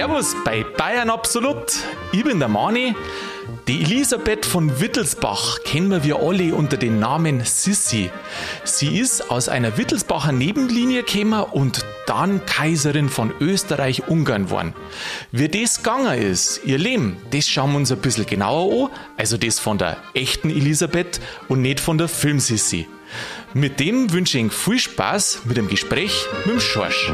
Servus bei Bayern Absolut. Ich bin der Mani. Die Elisabeth von Wittelsbach kennen wir alle unter dem Namen Sissi. Sie ist aus einer Wittelsbacher Nebenlinie gekommen und dann Kaiserin von Österreich-Ungarn geworden. Wie das gegangen ist, ihr Leben, das schauen wir uns ein bisschen genauer an. Also das von der echten Elisabeth und nicht von der Film-Sissi. Mit dem wünsche ich Ihnen viel Spaß mit dem Gespräch mit dem Schorsch.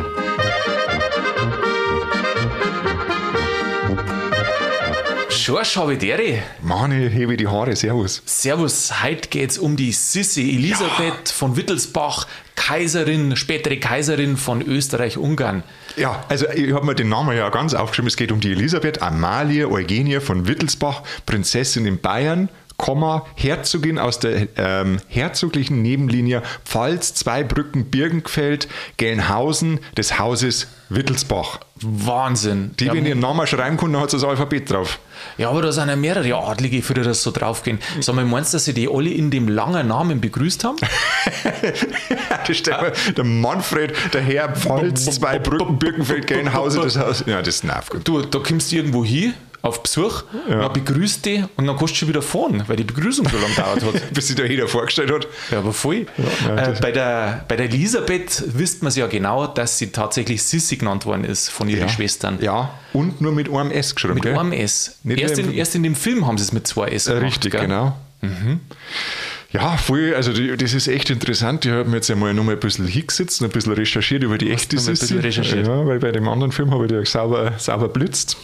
Dere. Mann, ich hebe die Haare, servus. Servus, heute geht's um die Sissi Elisabeth von Wittelsbach, Kaiserin, spätere Kaiserin von Österreich-Ungarn. Ja, also ich habe mir den Namen ja ganz aufgeschrieben. Es geht um die Elisabeth Amalie Eugenie von Wittelsbach, Prinzessin in Bayern, Komma, Herzogin aus der ähm, herzoglichen Nebenlinie Pfalz, Zweibrücken, Birkenfeld, Gelnhausen des Hauses Wittelsbach. Wahnsinn. Die, ja, wenn ihren Namen schreiben können, hat sie das Alphabet drauf. Ja, aber da sind ja mehrere Adlige, für die das so draufgehen. Sag mal, meinst du, dass sie die alle in dem langen Namen begrüßt haben? mir, der Manfred, der Herr Pfalz, Zweibrücken, Birkenfeld, Gelnhausen, das Haus. Ja, das nervt gut. Du, da kommst du irgendwo hin, auf Besuch, ja. dann begrüßt die und dann kannst du schon wieder fahren, weil die Begrüßung so lange dauert hat. Bis sich da jeder vorgestellt hat. Ja, aber voll. Ja, äh, bei, der, bei der Elisabeth wisst man es ja genau, dass sie tatsächlich Sissi genannt worden ist von ihren ja. Schwestern. Ja, und nur mit einem S geschrieben. Mit gell? einem S. Erst in, erst in, dem Film haben sie es mit zwei S gemacht. Richtig, gell? genau. Mhm. Ja, voll, also die, das ist echt interessant. Ich habe mir jetzt einmal noch mal ein bisschen hingesetzt und ein bisschen recherchiert über die echte Sissi. Ja, weil bei dem anderen Film habe ich die sauber, sauber blitzt.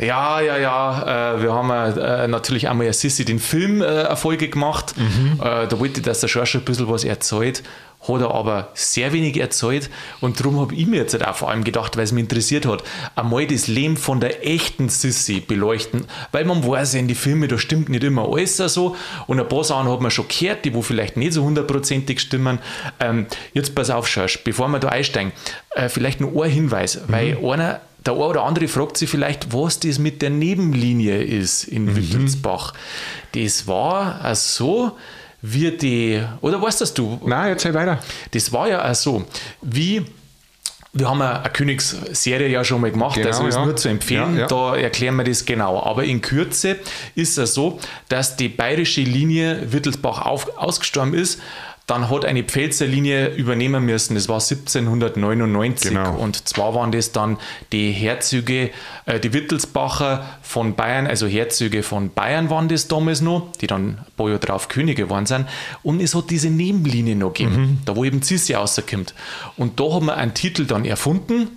Ja, ja, ja. Äh, wir haben äh, natürlich einmal ja Sissi den Film äh, Erfolge gemacht. Mhm. Äh, da wollte ich, dass der Schorsch ein bisschen was erzählt. Hat er aber sehr wenig erzählt und darum habe ich mir jetzt halt auch vor allem gedacht, weil es mich interessiert hat, einmal das Leben von der echten Sissi beleuchten, weil man weiß ja in die Filme, da stimmt nicht immer alles so und ein paar Sachen hat man schon gehört, die wo vielleicht nicht so hundertprozentig stimmen. Ähm, jetzt pass auf, Schorsch, bevor wir da einsteigen, äh, vielleicht noch ein Hinweis, mhm. weil einer der eine oder andere fragt sich vielleicht, was das mit der Nebenlinie ist in mhm. Wittelsbach. Das war auch so, wie die, oder weißt das du? Nein, erzähl weiter. Das war ja auch so, wie wir haben eine Königsserie ja schon mal gemacht, genau, also ist ja. nur zu empfehlen, ja, ja. da erklären wir das genau. Aber in Kürze ist es so, dass die bayerische Linie Wittelsbach auf, ausgestorben ist dann hat eine Pfälzer Linie übernehmen müssen. Das war 1799 genau. und zwar waren das dann die Herzöge, äh, die Wittelsbacher von Bayern, also Herzöge von Bayern waren das damals noch, die dann ein paar Jahre drauf Könige geworden sind. Und es hat diese Nebenlinie noch gegeben, mhm. da wo eben Zissi rauskommt. Und da haben wir einen Titel dann erfunden,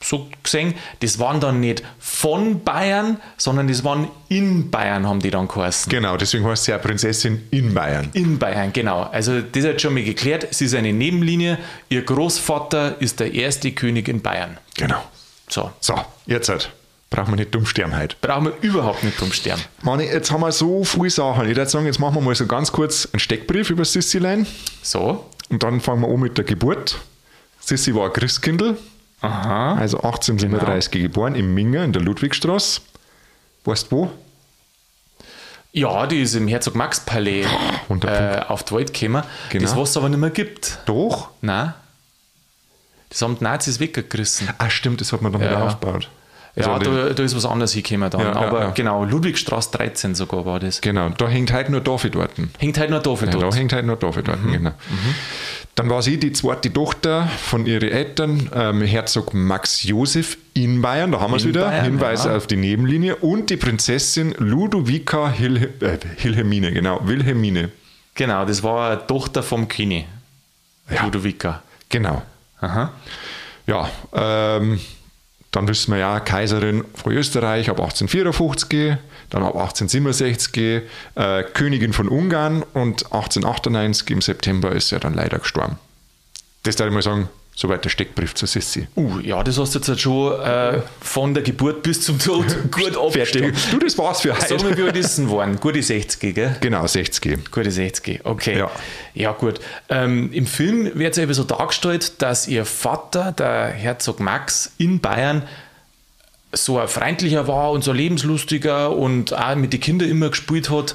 so gesehen, das waren dann nicht von Bayern, sondern das waren in Bayern, haben die dann geheißen. Genau, deswegen heißt sie ja Prinzessin in Bayern. In Bayern, genau. Also das hat schon mal geklärt. Sie ist eine Nebenlinie. Ihr Großvater ist der erste König in Bayern. Genau. So. So, jetzt halt. Brauchen wir nicht dumm sterben heute. Brauchen wir überhaupt nicht dumm sterben. Manni, jetzt haben wir so viele Sachen. Ich würde sagen, jetzt machen wir mal so ganz kurz einen Steckbrief über Sissi-Lein. So. Und dann fangen wir an mit der Geburt. Sissi war ein Christkindl. Aha. Also 1837 genau. geboren, im Minger in der Ludwigstraße. Weißt du wo? Ja, die ist im Herzog Max Palais äh, auf die Welt gekommen, genau. das was es aber nicht mehr gibt. Doch? Nein. Das haben die Nazis weggerissen. Ah, stimmt, das hat man dann ja. wieder aufgebaut. Also ja, da, da, ist was anderes hingekommen dann. Ja, aber ja, genau, Ludwigstraße 13 sogar war das. Genau, da hängt halt nur David dort. Hängt halt nur David dort. Da hängt halt nur David dort, mhm. genau. Mhm. Dann war sie die zweite Tochter von ihren Eltern, ähm, Herzog Max Josef in Bayern, da haben wir es wieder, Bayern, Hinweis auf die Nebenlinie, und die Prinzessin Ludovica Hilhe, äh, Wilhelmine, genau, Wilhelmine. Genau, das war eine Tochter vom König, Ludovica. Genau. Aha. Ja, ähm, dann wissen wir ja, Kaiserin von Österreich ab 1854, dann ab 1867 äh, Königin von Ungarn und 1898 im September ist er dann leider gestorben. Das darf ich mal sagen, Soweit der Steckbrief zu Sissi. Uh, ja, das hast du jetzt halt schon äh, von der Geburt bis zum Tod gut abgestimmt. du, das war's für heute. Sag mal, wie alt ist denn waren? Gute 60, gell? Genau, 60. Gute 60, okay. Ja, ja gut. Ähm, Im Film wird es eben so dargestellt, dass ihr Vater, der Herzog Max in Bayern, so ein freundlicher war und so lebenslustiger und auch mit den Kindern immer gespielt hat.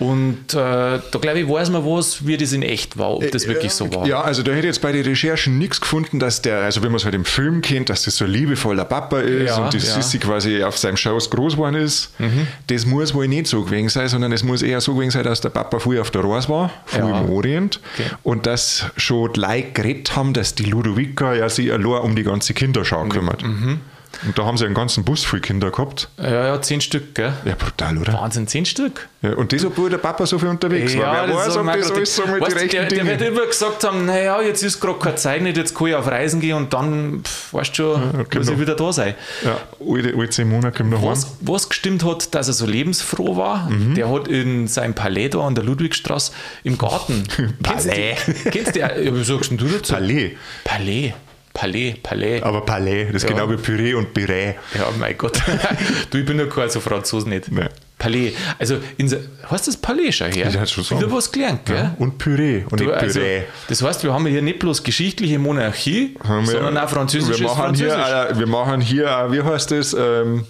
Und äh, da glaube ich, weiß man was, wie das in echt war, ob das wirklich so war. Ja, also da hätte ich jetzt bei den Recherchen nichts gefunden, dass der, also wenn man es halt im Film kennt, dass das so ein liebevoller Papa ist ja, und die ja. Sissi quasi auf seinem Schoß groß geworden ist. Mhm. Das muss wohl nicht so gewesen sein, sondern es muss eher so gewesen sein, dass der Papa früher auf der Reise war, früh ja. im Orient. Okay. Und dass schon die Leute geredet haben, dass die Ludovica ja sich allein um die ganze Kinderschau kümmert. Mhm. Und da haben sie einen ganzen Bus voll Kinder gehabt. Ja, ja, zehn Stück, gell? Ja, brutal, oder? Wahnsinn, zehn Stück. Ja, und das, obwohl der Papa so viel unterwegs ja, war. Wer weiß, ob das alles so mit weißt, die rechten der, Dinge... Der wird immer gesagt haben, naja, jetzt ist gerade keine Zeit nicht, jetzt kann ich auf Reisen gehen und dann, pff, weißt du schon, ja, muss ich wieder da sein. Ja, alle, alle zehn Monate kommt noch was, was gestimmt hat, dass er so lebensfroh war, mhm. der hat in seinem Palais da an der Ludwigstraße im Garten... Palais? Kennst du, ja, wie sagst du dazu? Palais. Palais. Palais, Palais. Aber Palais, das ist ja. genau wie Püree und Püree. Ja, mein Gott. du, ich bin ja kein so Franzose nicht. Nee. Palais. Also, in, heißt das Palais schon her? Ich schon Wieder was gelernt, gell? Ja. Und Püree und du, nicht also, Püree. Das heißt, wir haben hier nicht bloß geschichtliche Monarchie, wir, sondern auch französisches wir machen Französisch. Hier, wir machen hier, wie heißt das, ähm,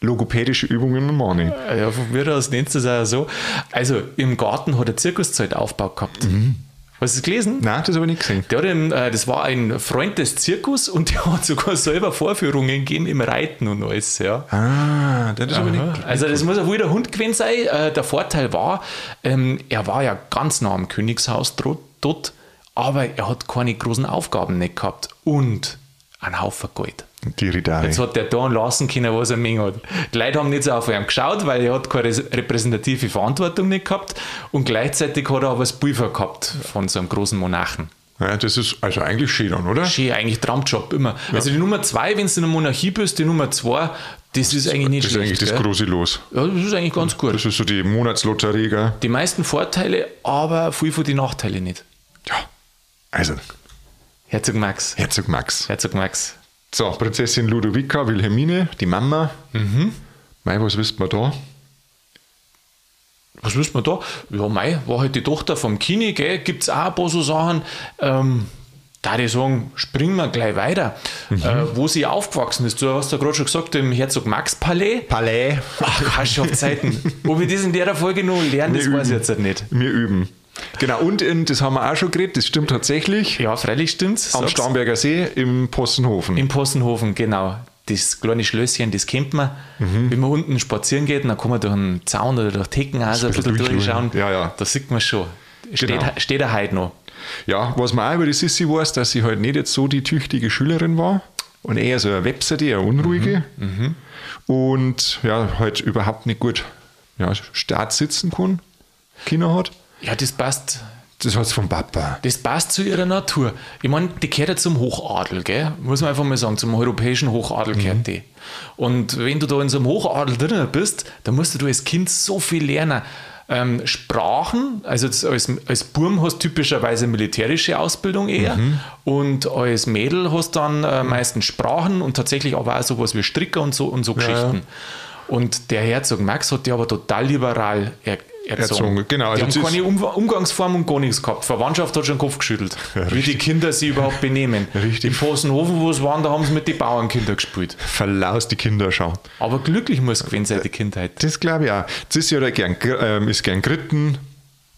logopädische Übungen im Money. Ja, von mir aus nennt es auch so. Also, im Garten hat er Zirkuszeit aufgebaut gehabt. Mhm. Hast du es gelesen? Nein, das habe ich nicht gesehen. Der hat, äh, das war ein Freund des Zirkus und der hat sogar selber Vorführungen gegeben im Reiten und alles. Ja. Ah, das habe ich nicht. Also, das muss auch wohl der Hund gewesen sein. Äh, der Vorteil war, ähm, er war ja ganz nah am Königshaus dort, aber er hat keine großen Aufgaben nicht gehabt und einen Haufen Geld. Die Ridari. Jetzt hat der da lassen können, was er Menge hat. Die Leute haben nicht so auf ihn geschaut, weil er hat keine repräsentative Verantwortung nicht gehabt und gleichzeitig hat er aber das Pulver gehabt von so einem großen Monarchen. Ja, das ist also eigentlich schön dann, oder? Schön, eigentlich Traumjob immer. Ja. Also die Nummer zwei, wenn du in der Monarchie bist, die Nummer zwei, das ist eigentlich nicht schlecht. Das ist eigentlich das große Los. Ja, das ist eigentlich ganz gut. Das ist so die Monatslotterie, gell? Die meisten Vorteile, aber viel von den Nachteilen nicht. Ja, also. Herzog Max. Herzog Max. Herzog Max. So, Prinzessin Ludovica Wilhelmine, die Mama. Mhm. Mei, was wisst man da? Was wisst man da? Ja, Mei, war halt die Tochter vom Kini, gell? Gibt es auch ein paar so Sachen. Ähm, da ich sagen, springen wir gleich weiter. Mhm. Äh, wo sie aufgewachsen ist. Du hast ja gerade schon gesagt, im Herzog Max Palais. Palais. Ach, Herrschaftszeiten. Ob wir das in der Folge noch lernen, wir das üben. weiß ich jetzt nicht. Wir üben. Genau, und in, das haben wir auch schon geredet, das stimmt tatsächlich. Ja, freilich stimmt's. Am Starnberger See im Possenhofen. Im Possenhofen, genau. Das kleine Schlösschen, das kennt man. Mhm. Wenn man unten spazieren geht, dann kann man durch einen Zaun oder durch Tecken also ein bisschen durchschauen. Ja, ja. Da sieht man schon. Steht, genau. steht er heute noch. Ja, was man auch über die Sissi weiß, dass sie halt nicht jetzt so die tüchtige Schülerin war und eher so eine Webseite, eher unruhige. Mhm. Und ja, halt überhaupt nicht gut ja, Start sitzen kann, Kinder hat. Ja, das passt. Das hat vom Papa. Das passt zu ihrer Natur. Ich meine, die gehört ja zum Hochadel, gell? muss man einfach mal sagen, zum europäischen Hochadel gehört mhm. die. Und wenn du da in so einem Hochadel drin bist, dann musst du als Kind so viel lernen. Ähm, Sprachen, also als, als Burm hast du typischerweise militärische Ausbildung eher mhm. und als Mädel hast du dann äh, meistens Sprachen und tatsächlich aber auch sowas wie Stricker und so und so ja, Geschichten. Ja. Und der Herzog Max hat die aber total liberal er erzogen. erzogen. Genau, die also haben keine um Umgangsform und gar nichts gehabt. Verwandtschaft hat schon den Kopf geschüttelt, ja, wie die Kinder sich überhaupt benehmen. Richtig. Im Possenhofen, wo es waren, da haben sie mit den Bauernkindern gespielt. Verlaus die Kinder schon. Aber glücklich muss gewesen sein, die Kindheit. Das glaube ich auch. Das ist ja gern, äh, ist gern geritten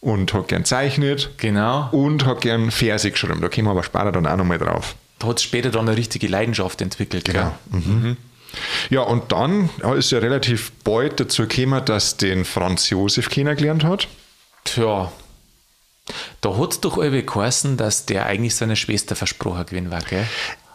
und hat gern zeichnet. Genau. Und hat gern Verse geschrieben. Da kommen wir aber später dann auch nochmal drauf. Da hat später dann eine richtige Leidenschaft entwickelt. Genau. Mhm. Mhm. Ja, und dann ist ja relativ bald dazu gekommen, dass den Franz Josef kennengelernt hat. Tja, da hat es doch irgendwie geheißen, dass der eigentlich seine Schwester versprochen gewesen war, gell?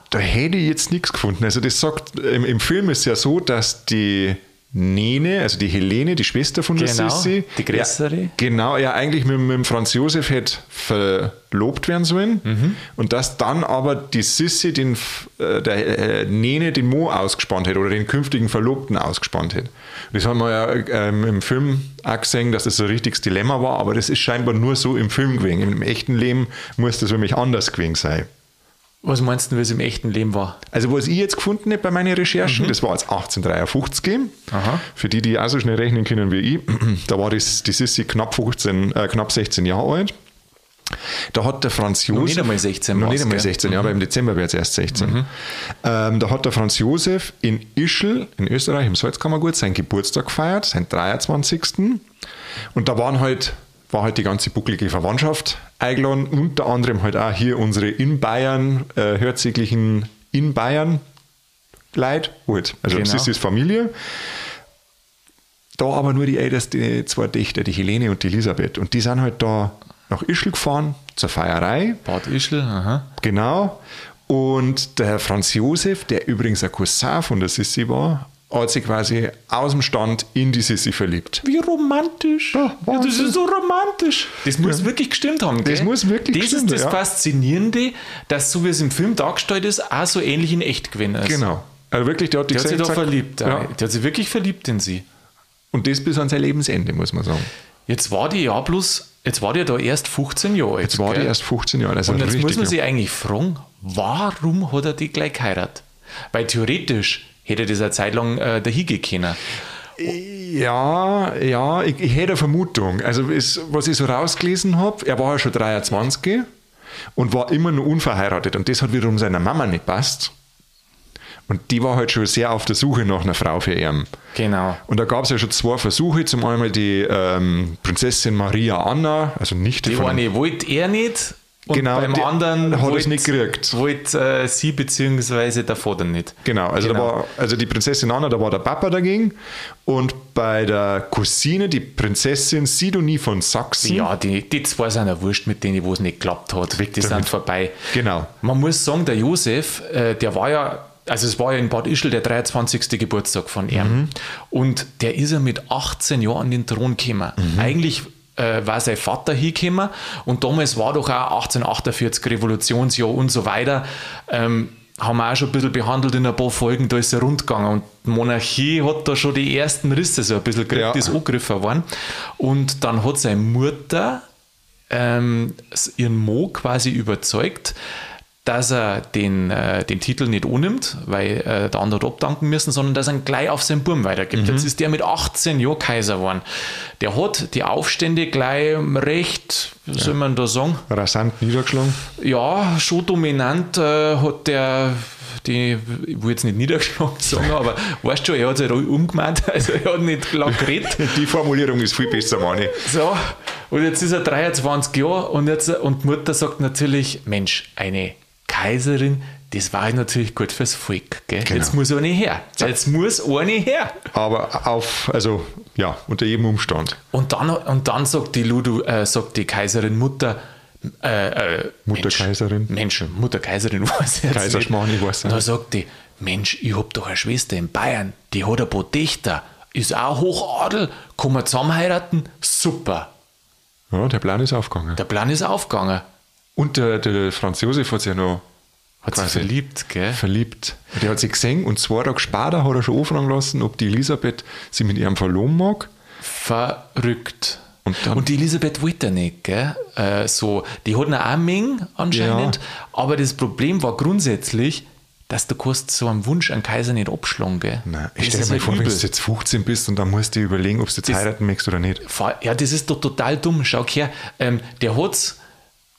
Da hätte ich jetzt nichts gefunden. Also das sagt, im, im Film ist ja so, dass die Nene, also die Helene, die Schwester von der genau, Sissi. Die größere. Ja, genau, ja, eigentlich mit, mit dem Franz Josef hätte verlobt werden sollen. Mhm. Und dass dann aber die Sissi den, äh, der äh, Nene den Mo ausgespannt hätte oder den künftigen Verlobten ausgespannt hätte. Das haben wir ja ähm, im Film auch gesehen, dass das so ein richtiges Dilemma war, aber das ist scheinbar nur so im Film gewesen. Im echten Leben muss das nämlich anders gewesen sein. Was meinst du, wie es im echten Leben war? Also, was ich jetzt gefunden habe bei meinen Recherchen, mhm. das war jetzt 1853 gegeben. Für die, die auch so schnell rechnen können wie ich, da war das, die Sissi knapp, 15, äh, knapp 16 Jahre alt. Da hat der Franz Josef. Noch nicht einmal 16. Noch nicht einmal 16, ja, mhm. aber im Dezember wird es erst 16. Mhm. Ähm, da hat der Franz Josef in Ischl, in Österreich, im Salzkammergut, seinen Geburtstag gefeiert, seinen 23. Und da waren halt, war halt die ganze bucklige Verwandtschaft eingeladen, unter anderem halt auch hier unsere in Bayern, äh, herzoglichen in Bayern Leute, halt. Also genau. das ist Familie. Da aber nur die ältesten zwei Töchter, die Helene und die Elisabeth. Und die sind halt da nach Ischl gefahren zur Feierei. Bad Ischl, aha. Genau. Und der Herr Franz Josef, der übrigens ein Cousin von der Sissi war, hat sich quasi aus dem Stand in die Sissi verliebt. Wie romantisch. Ja, ja, das ist so romantisch. Das muss ja. wirklich gestimmt haben. Gell? Das muss wirklich das stimmen. Das ist das Faszinierende, dass so wie es im Film dargestellt ist, auch so ähnlich in echt gewesen ist. Genau. Also wirklich, der hat, der hat sich da verliebt. Der hat sich wirklich verliebt in sie. Und das bis an sein Lebensende, muss man sagen. Jetzt war die ja bloß, jetzt war die da erst 15 Jahre alt. Jetzt war gell? die erst 15 Jahre alt. Und jetzt muss man sich eigentlich fragen, warum hat er die gleich geheiratet? Weil theoretisch hätte das eine Zeit lang äh, dahin können. Ja, ja, ich, ich hätte eine Vermutung. Also, es, was ich so rausgelesen habe, er war ja schon 23 und war immer nur unverheiratet. Und das hat wiederum seiner Mama nicht passt. Und die war halt schon sehr auf der Suche nach einer Frau für ihn. Genau. Und da gab es ja schon zwei Versuche. Zum einen die ähm, Prinzessin Maria Anna, also nicht die. Die eine wollte er nicht. Und genau, beim anderen hat es nicht gekriegt. Wollte äh, sie bzw. der Vater nicht. Genau, also, genau. Da war, also die Prinzessin Anna, da war der Papa dagegen. Und bei der Cousine, die Prinzessin Sidonie von Sachsen. Ja, die, die zwei sind ja wurscht mit denen, wo es nicht geklappt hat. Die sind vorbei. Genau. Man muss sagen, der Josef, äh, der war ja also es war ja in Bad Ischl der 23. Geburtstag von ihm. Mhm. Und der ist ja mit 18 Jahren an den Thron gekommen. Mhm. Eigentlich war sein Vater hingekommen und damals war doch auch 1848 Revolutionsjahr und so weiter. Ähm, haben wir auch schon ein bisschen behandelt in ein paar Folgen, da ist er rundgegangen und die Monarchie hat da schon die ersten Risse so ein bisschen gekriegt, ja. ist angegriffen worden. Und dann hat seine Mutter ähm, ihren Mo quasi überzeugt, dass er den, äh, den Titel nicht annimmt, weil äh, der andere abdanken müssen, sondern dass er ihn gleich auf seinen Burm weitergibt. Mhm. Jetzt ist der mit 18 Jahren Kaiser geworden. Der hat die Aufstände gleich recht, ja. soll man da sagen? Rasant niedergeschlagen? Ja, schon dominant äh, hat der die, ich will jetzt nicht niedergeschlagen sagen, aber weißt du schon, er hat sich halt umgemeint, also er hat nicht lang geredet. Die Formulierung ist viel besser, Manni. So, und jetzt ist er 23 Jahre und, jetzt, und die Mutter sagt natürlich, Mensch, eine Kaiserin, das war natürlich gut fürs Volk. Genau. Jetzt muss eine her. Jetzt muss eine her. Aber auf, also ja, unter jedem Umstand. Und dann, und dann sagt die Ludo, äh, sagt die Kaiserin Mutter, äh, äh, Mutter Mensch, Kaiserin. Mensch, Mutter Kaiserin weiß jetzt Kaiserschmarrn, ich weiß nicht. Und dann sagt die, Mensch, ich hab doch eine Schwester in Bayern, die hat ein paar Töchter, ist auch Hochadel, kann man zusammen heiraten? Super. Ja, der Plan ist aufgegangen. Der Plan ist aufgegangen. Und der, der Franz Josef hat sich ja noch hat sich verliebt, gell? Verliebt. Der hat sich gesehen und zwei Tage später hat er schon anfragen lassen, ob die Elisabeth sie mit ihrem verloben mag. Verrückt. Und, und, die Elisabeth wollte nicht, gell? Äh, so, die hat eine Arming anscheinend, ja. aber das Problem war grundsätzlich, dass du kannst so einen Wunsch an Kaiser nicht abschlagen, gell? Nein, ich stelle mir halt vor, übel. wenn du jetzt 15 bist und dann musst du dir überlegen, ob du jetzt das, heiraten möchtest oder nicht. Ja, das ist doch total dumm. Schau her, ähm, der hat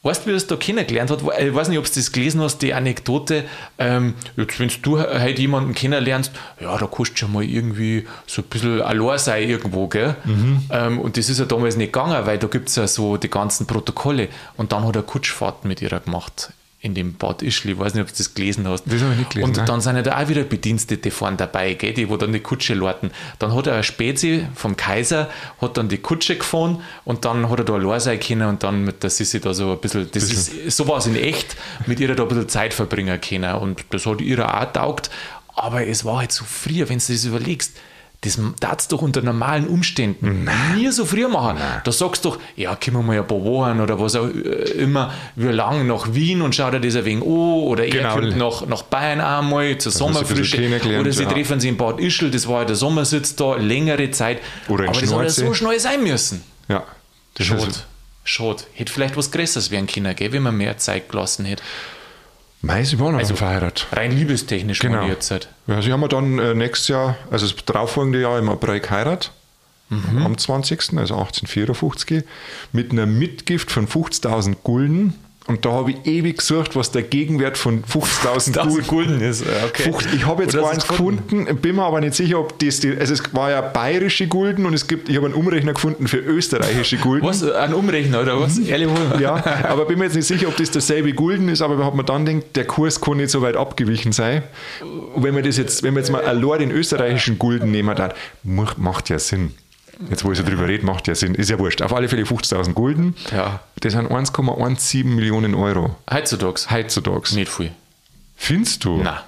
Weißt du, wie es da kennengelernt hat? Ich weiß nicht, ob du das gelesen hast, die Anekdote. Ähm, jetzt, wenn du halt jemanden kennenlernst, ja, da kannst du schon mal irgendwie so ein bisschen allein sein irgendwo, gell? Mhm. Ähm, und das ist ja damals nicht gegangen, weil da gibt es ja so die ganzen Protokolle. Und dann hat er Kutschfahrt mit ihr gemacht in dem Bad Ischli. Ich weiß nicht, ob du das gelesen hast. Das habe ich nicht gelesen. Und nein. dann sind ja da auch wieder Bedienstete vorne dabei, gell, die wo dann die Kutsche lorten. Dann hat er eine Spezi vom Kaiser, hat dann die Kutsche gefahren und dann hat er da allein sein können und dann mit der Sissi da so ein bisschen, das bisschen. ist sowas in echt, mit ihr da ein bisschen Zeit verbringen können. Und das hat ihr auch taugt. Aber es war halt so früher, wenn du das überlegst das darfst du doch unter normalen Umständen Nein. nie so früh machen. Nein. Da sagst du doch, ja, kommen wir mal ein paar Wochen oder was auch äh, immer, wie lange nach Wien und schau dir das ein wenig an oder genau. er kommt nach, nach Bayern einmal zur Sommerfrische oder sie ja. treffen sich in Bad Ischl, das war ja der Sommersitz da, längere Zeit. Oder in Aber das hat ja so schnell sein müssen. Ja. Schade. Schade. Hätte vielleicht was Größeres werden können, gell, wenn man mehr Zeit gelassen hätte. Mei, sie waren also verheiratet. Rein liebestechnisch genau. jetzt halt. Ja, sie haben wir dann äh, nächstes Jahr, also das darauffolgende Jahr im April geheiratet. mhm. am 20., also 1854, mit einer Mitgift von 50.000 Gulden und da habe ich ewig gesucht, was der Gegenwert von 50.000 Gulden, ist. Okay. ich habe jetzt gar eins gefunden, bin mir aber nicht sicher, ob das die, also es war ja bayerische Gulden und es gibt, ich habe einen Umrechner gefunden für österreichische Gulden. Was, ein Umrechner oder was? Mhm. Ehrlich wohl. Ja, aber bin mir jetzt nicht sicher, ob das derselbe Gulden ist, aber wenn man dann denkt, der Kurs kann nicht so weit abgewichen sein. Und wenn man das jetzt, wenn man jetzt mal allein den österreichischen Gulden nehmen dann macht ja Sinn. Jetzt, wo ich so drüber rede, macht ja Sinn. Ist ja wurscht. Auf alle Fälle 50.000 Gulden. Ja. Das sind 1,17 Millionen Euro. Heutzutage? Heutzutage. Nicht viel. Findest du? Nein.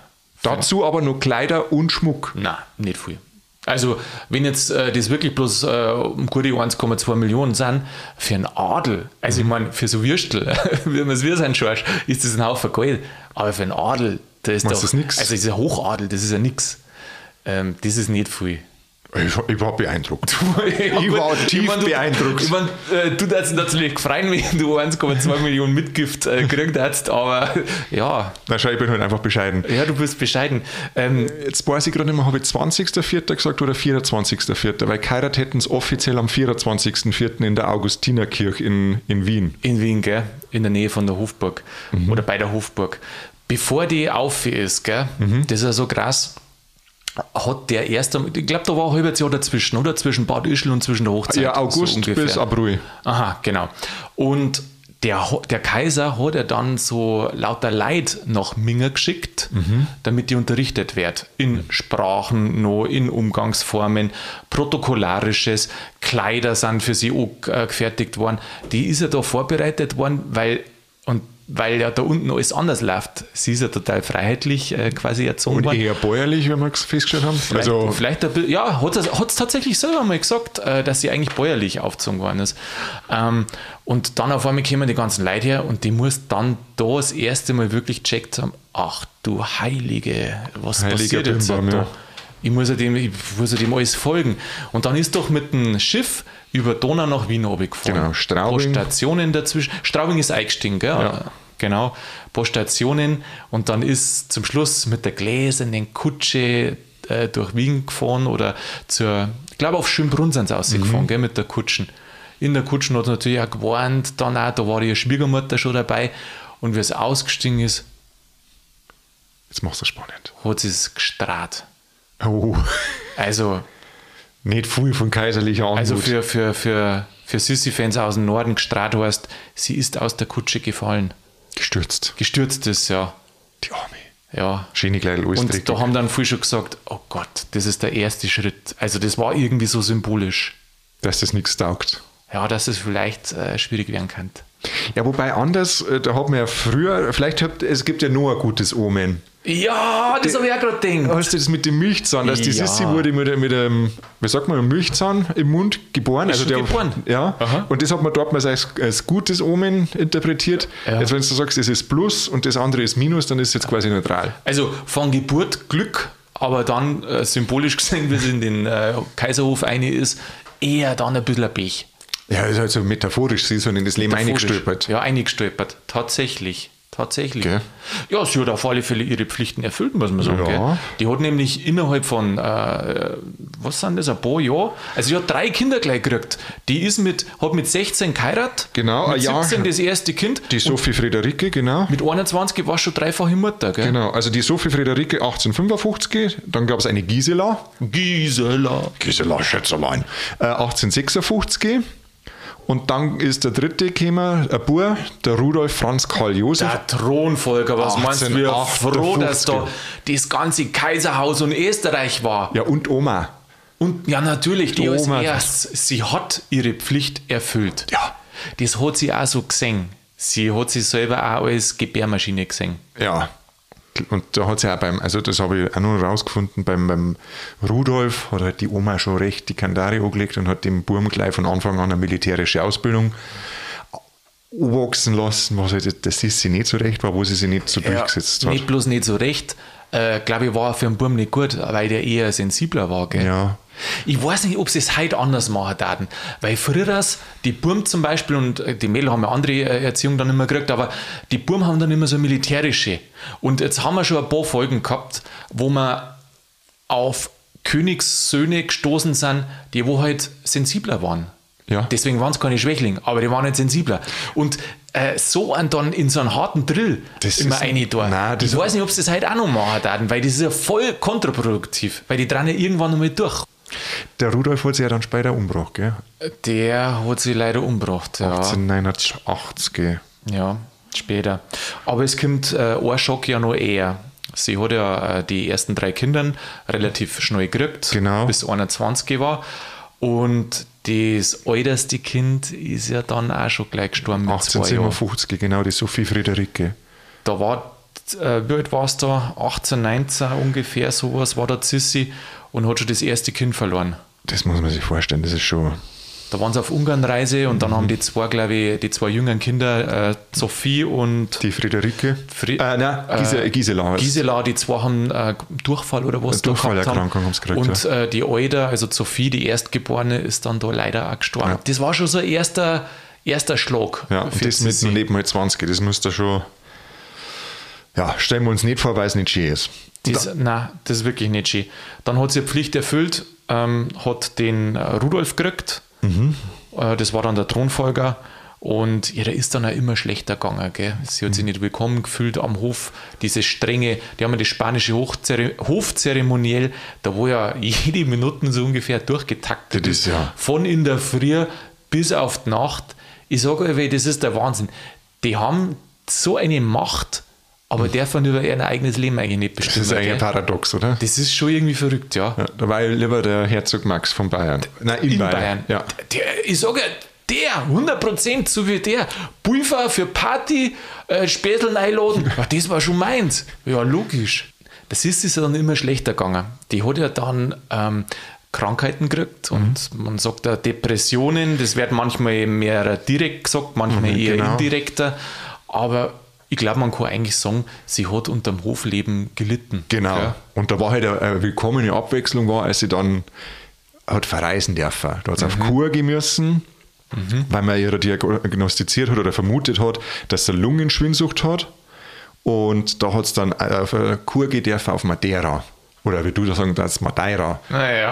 Dazu aber nur Kleider und Schmuck. Nein, nicht viel. Also, wenn jetzt äh, das wirklich bloß äh, um gute 1,2 Millionen sind, für einen Adel, also ich meine, für so Würstel, wie man es wir sein schaust, ist das ein Haufen Geld. Aber für einen Adel, da ist Machst doch. Das nix? Also, dieser Hochadel, das ist ja nichts. Ähm, das ist nicht viel. Ich, ich, war beeindruckt. ich war tief ich mein, du, beeindruckt. Ich mein, äh, du hättest natürlich gefreut, wenn du 1,2 Millionen Mitgift äh, gekriegt hättest, aber ja. Wahrscheinlich bin ich halt einfach bescheiden. Ja, du bist bescheiden. Ähm, Jetzt weiß ich gerade nicht mehr, habe ich 20.04. gesagt oder 24.04., weil geheiratet hätten es offiziell am 24.04. in der Augustinerkirche in, in Wien. In Wien, gell? In der Nähe von der Hofburg mhm. oder bei der Hofburg. Bevor die auf ist, gell? Mhm. Das ist ja so krass hat der erste, ich glaube, da war ein halbes Jahr dazwischen, oder? Zwischen Bad Ischl und zwischen der Hochzeit. Ja, August so bis April. Aha, genau. Und der, der Kaiser hat er dann so lauter Leid nach Minger geschickt, mhm. damit die unterrichtet wird. In Sprachen, noch in Umgangsformen, protokollarisches, Kleider sind für sie auch äh, gefertigt worden. Die ist ja da vorbereitet worden, weil, und weil ja da unten alles anders läuft. Sie ist ja total freiheitlich äh, quasi erzogen Und worden. eher bäuerlich, wenn wir festgestellt haben. Vielleicht, also vielleicht ja, hat es tatsächlich selber mal gesagt, äh, dass sie eigentlich bäuerlich aufgezogen worden ist. Ähm, und dann auf einmal kommen die ganzen Leute her und die muss dann da das erste Mal wirklich checkt haben, ach du Heilige, was Heiliger passiert jetzt Bimbam, da? Ja. Ich muss, ja dem, ich muss ja dem alles folgen. Und dann ist doch mit dem Schiff über Donau nach Wien runtergefahren. Genau, Straubing. Stationen dazwischen. Straubing ist eingestiegen, gell? Ja. Genau, ein paar Stationen. Und dann ist zum Schluss mit der gläsernen Kutsche äh, durch Wien gefahren oder zur, ich glaube auf Schönbrunn sind sie ausgefahren, mhm. gell, mit der Kutschen. In der Kutschen hat natürlich auch gewarnt, dann auch, da war ihre Schwiegermutter schon dabei. Und wie es ausgestiegen ist, Jetzt machst du spannend. Hat sie es gestrahlt. Oh. Also. Nicht viel von kaiserlicher Anmut. Also für, für, für, für Sissi-Fans aus dem Norden gestrahlt heißt, sie ist aus der Kutsche gefallen. Gestürzt. Gestürzt ist, ja. Die Arme. Ja. Schöne kleine Und da haben dann viele schon gesagt, oh Gott, das ist der erste Schritt. Also das war irgendwie so symbolisch. Dass das nichts taugt. Ja, dass es vielleicht äh, schwierig werden könnte. Ja, wobei anders, äh, da hat man ja früher, vielleicht hat, es gibt ja nur ein gutes Omen. Ja, das habe ich auch gerade gedacht. Hast du das mit dem Milchzahn? Dass die ja. Sissi wurde mit, mit einem, wie sagt man, einem Milchzahn im Mund geboren. Ist also der, geboren? Ja. Aha. Und das hat man dort mal als, als gutes Omen interpretiert. Ja. Jetzt, wenn du sagst, das ist Plus und das andere ist Minus, dann ist es jetzt quasi neutral. Also von Geburt Glück, aber dann äh, symbolisch gesehen, wie es in den äh, Kaiserhof eine ist, eher dann ein bisschen ein Pech. Ja, ist halt so metaphorisch, sie ist so in das Leben eingestolpert. Ja, eingestolpert, tatsächlich. Tatsächlich. Okay. Ja, sie hat auf alle Fälle ihre Pflichten erfüllt, muss man sagen. Ja. Die hat nämlich innerhalb von, äh, was sind das, ein paar Jahren, also sie hat drei Kinder gleich gekriegt. Die ist mit, hat mit 16 geheiratet, genau, mit 17 das erste Kind. Die Sophie Friederike, genau. Mit 21 war schon dreifache Mutter. Gell? Genau, also die Sophie Friederike 1855, dann gab es eine Gisela. Gisela. Gisela Schätzerlein. Äh, 1856. Und dann ist der dritte gekommen, ein Bub, der Rudolf Franz Karl Josef. Der Thronfolger, was 18, meinst du? Wir froh, dass da das ganze Kaiserhaus und Österreich war. Ja, und Oma. Und ja, natürlich, die, die Oma. Erst, sie hat ihre Pflicht erfüllt. Ja. Das hat sie auch so gesehen. Sie hat sich selber auch als Gebärmaschine gesehen. Ja. Und da hat sie auch beim, also das habe ich auch noch rausgefunden, beim, beim Rudolf hat halt die Oma schon recht die Kandare angelegt und hat dem Burm gleich von Anfang an eine militärische Ausbildung wachsen lassen, was halt das ist sie nicht so recht war, wo sie sich nicht so ja, durchgesetzt hat. Nicht bloß nicht so recht, äh, glaube ich, war für einen Burm nicht gut, weil der eher sensibler war. Gell? Ja. Ich weiß nicht, ob sie es heute anders machen würden, weil früher die Burm zum Beispiel und äh, die Mädel haben eine andere äh, Erziehung dann immer gekriegt, aber die Burm haben dann immer so militärische. Und jetzt haben wir schon ein paar Folgen gehabt, wo man auf Königssöhne gestoßen sind, die wo halt sensibler waren. Ja. Deswegen waren es keine Schwächlinge, aber die waren nicht sensibler. Und äh, so ein dann in so einen harten Drill Das immer eine da. Nein, das- ich weiß nicht, ob sie das heute auch noch machen werden, weil das ist ja voll kontraproduktiv, weil die dran ja irgendwann einmal durch. Der Rudolf hat sich ja dann später umgebracht, gell? Der hat sich leider umgebracht. Ja. 1889. gell? Ja, später. Aber es kommt äh, ein Schock ja noch eher. Sie hat ja äh, die ersten drei Kinder relativ schnell gekriegt, Genau. bis 21 war. Und das älteste Kind ist ja dann auch schon gleich gestorben mit zwei Jahren. 1857, genau, die Sophie Friederike. Da war, äh, wie alt war es da? 18, 19 ungefähr, sowas war der Sissi und hat schon das erste Kind verloren. Das muss man sich vorstellen, das ist schon. Da waren sie auf Ungarnreise und Mhm. dann haben die zwei, glaube ich, die zwei jüngeren Kinder, äh, Sophie und Die Friederike. Fri äh, nein, Gise, Gisela. heißt- Gisela, die zwei haben äh, Durchfall oder was. Durchfallerkrankung haben sie gekriegt, Und äh, die Alter, also Sophie, die Erstgeborene, ist dann da leider auch gestorben. Ja. Das war schon so ein erster, erster Schlag. Ja, und das mit dem Leben halt 20, das muss da schon. Ja, stellen wir uns nicht vor, weil es nicht schön ist. Das, nein, das ist wirklich nicht schön. Dann hat sie Pflicht erfüllt, ähm, hat den äh, Rudolf gekriegt. Mhm. Äh, das war dann der Thronfolger. Und ihr ist dann auch immer schlechter gegangen. Gell? Sie hat sich nicht willkommen gefühlt am Hof. Diese strenge, die haben ja das spanische Hochzere Hofzeremoniell, da wo ja jede Minute so ungefähr durchgetaktet Das ist ja- Von in der Früh bis auf die Nacht. Ich sage euch, das ist der Wahnsinn. Die haben so eine Macht, aber dürfen über ihr eigenes Leben eigentlich nicht Mhm. Das ist eigentlich ein? Paradox, oder? Das ist schon irgendwie verrückt, ja. Ja, da war ja lieber der Herzog Max von Bayern. Nein, in, In Bayern. Bayern. Ja. Der, ich sage, der, 100% so wie der. Pulver für Party, äh, Späteln einladen. Ja, das war schon meins. Ja, logisch. Das ist es ja dann immer schlechter gegangen. Die hat ja dann ähm, Krankheiten gekriegt und man sagt da Depressionen. Das wird manchmal mehr direkt gesagt, manchmal Mhm, eher genau. indirekter. Aber ich glaube, man kann eigentlich sagen, sie hat unterm Hofleben gelitten. Genau. Ja. Und da war halt eine, eine willkommene Abwechslung, war, als sie dann hat verreisen dürfen. Da hat sie auf Kur gehen müssen, weil man ihr diagnostiziert hat oder vermutet hat, dass sie Lungenschwindsucht hat. Und da hat es dann auf eine Kur gehen dürfen auf Madeira. Oder wie du da sagen darfst, Madeira. Naja,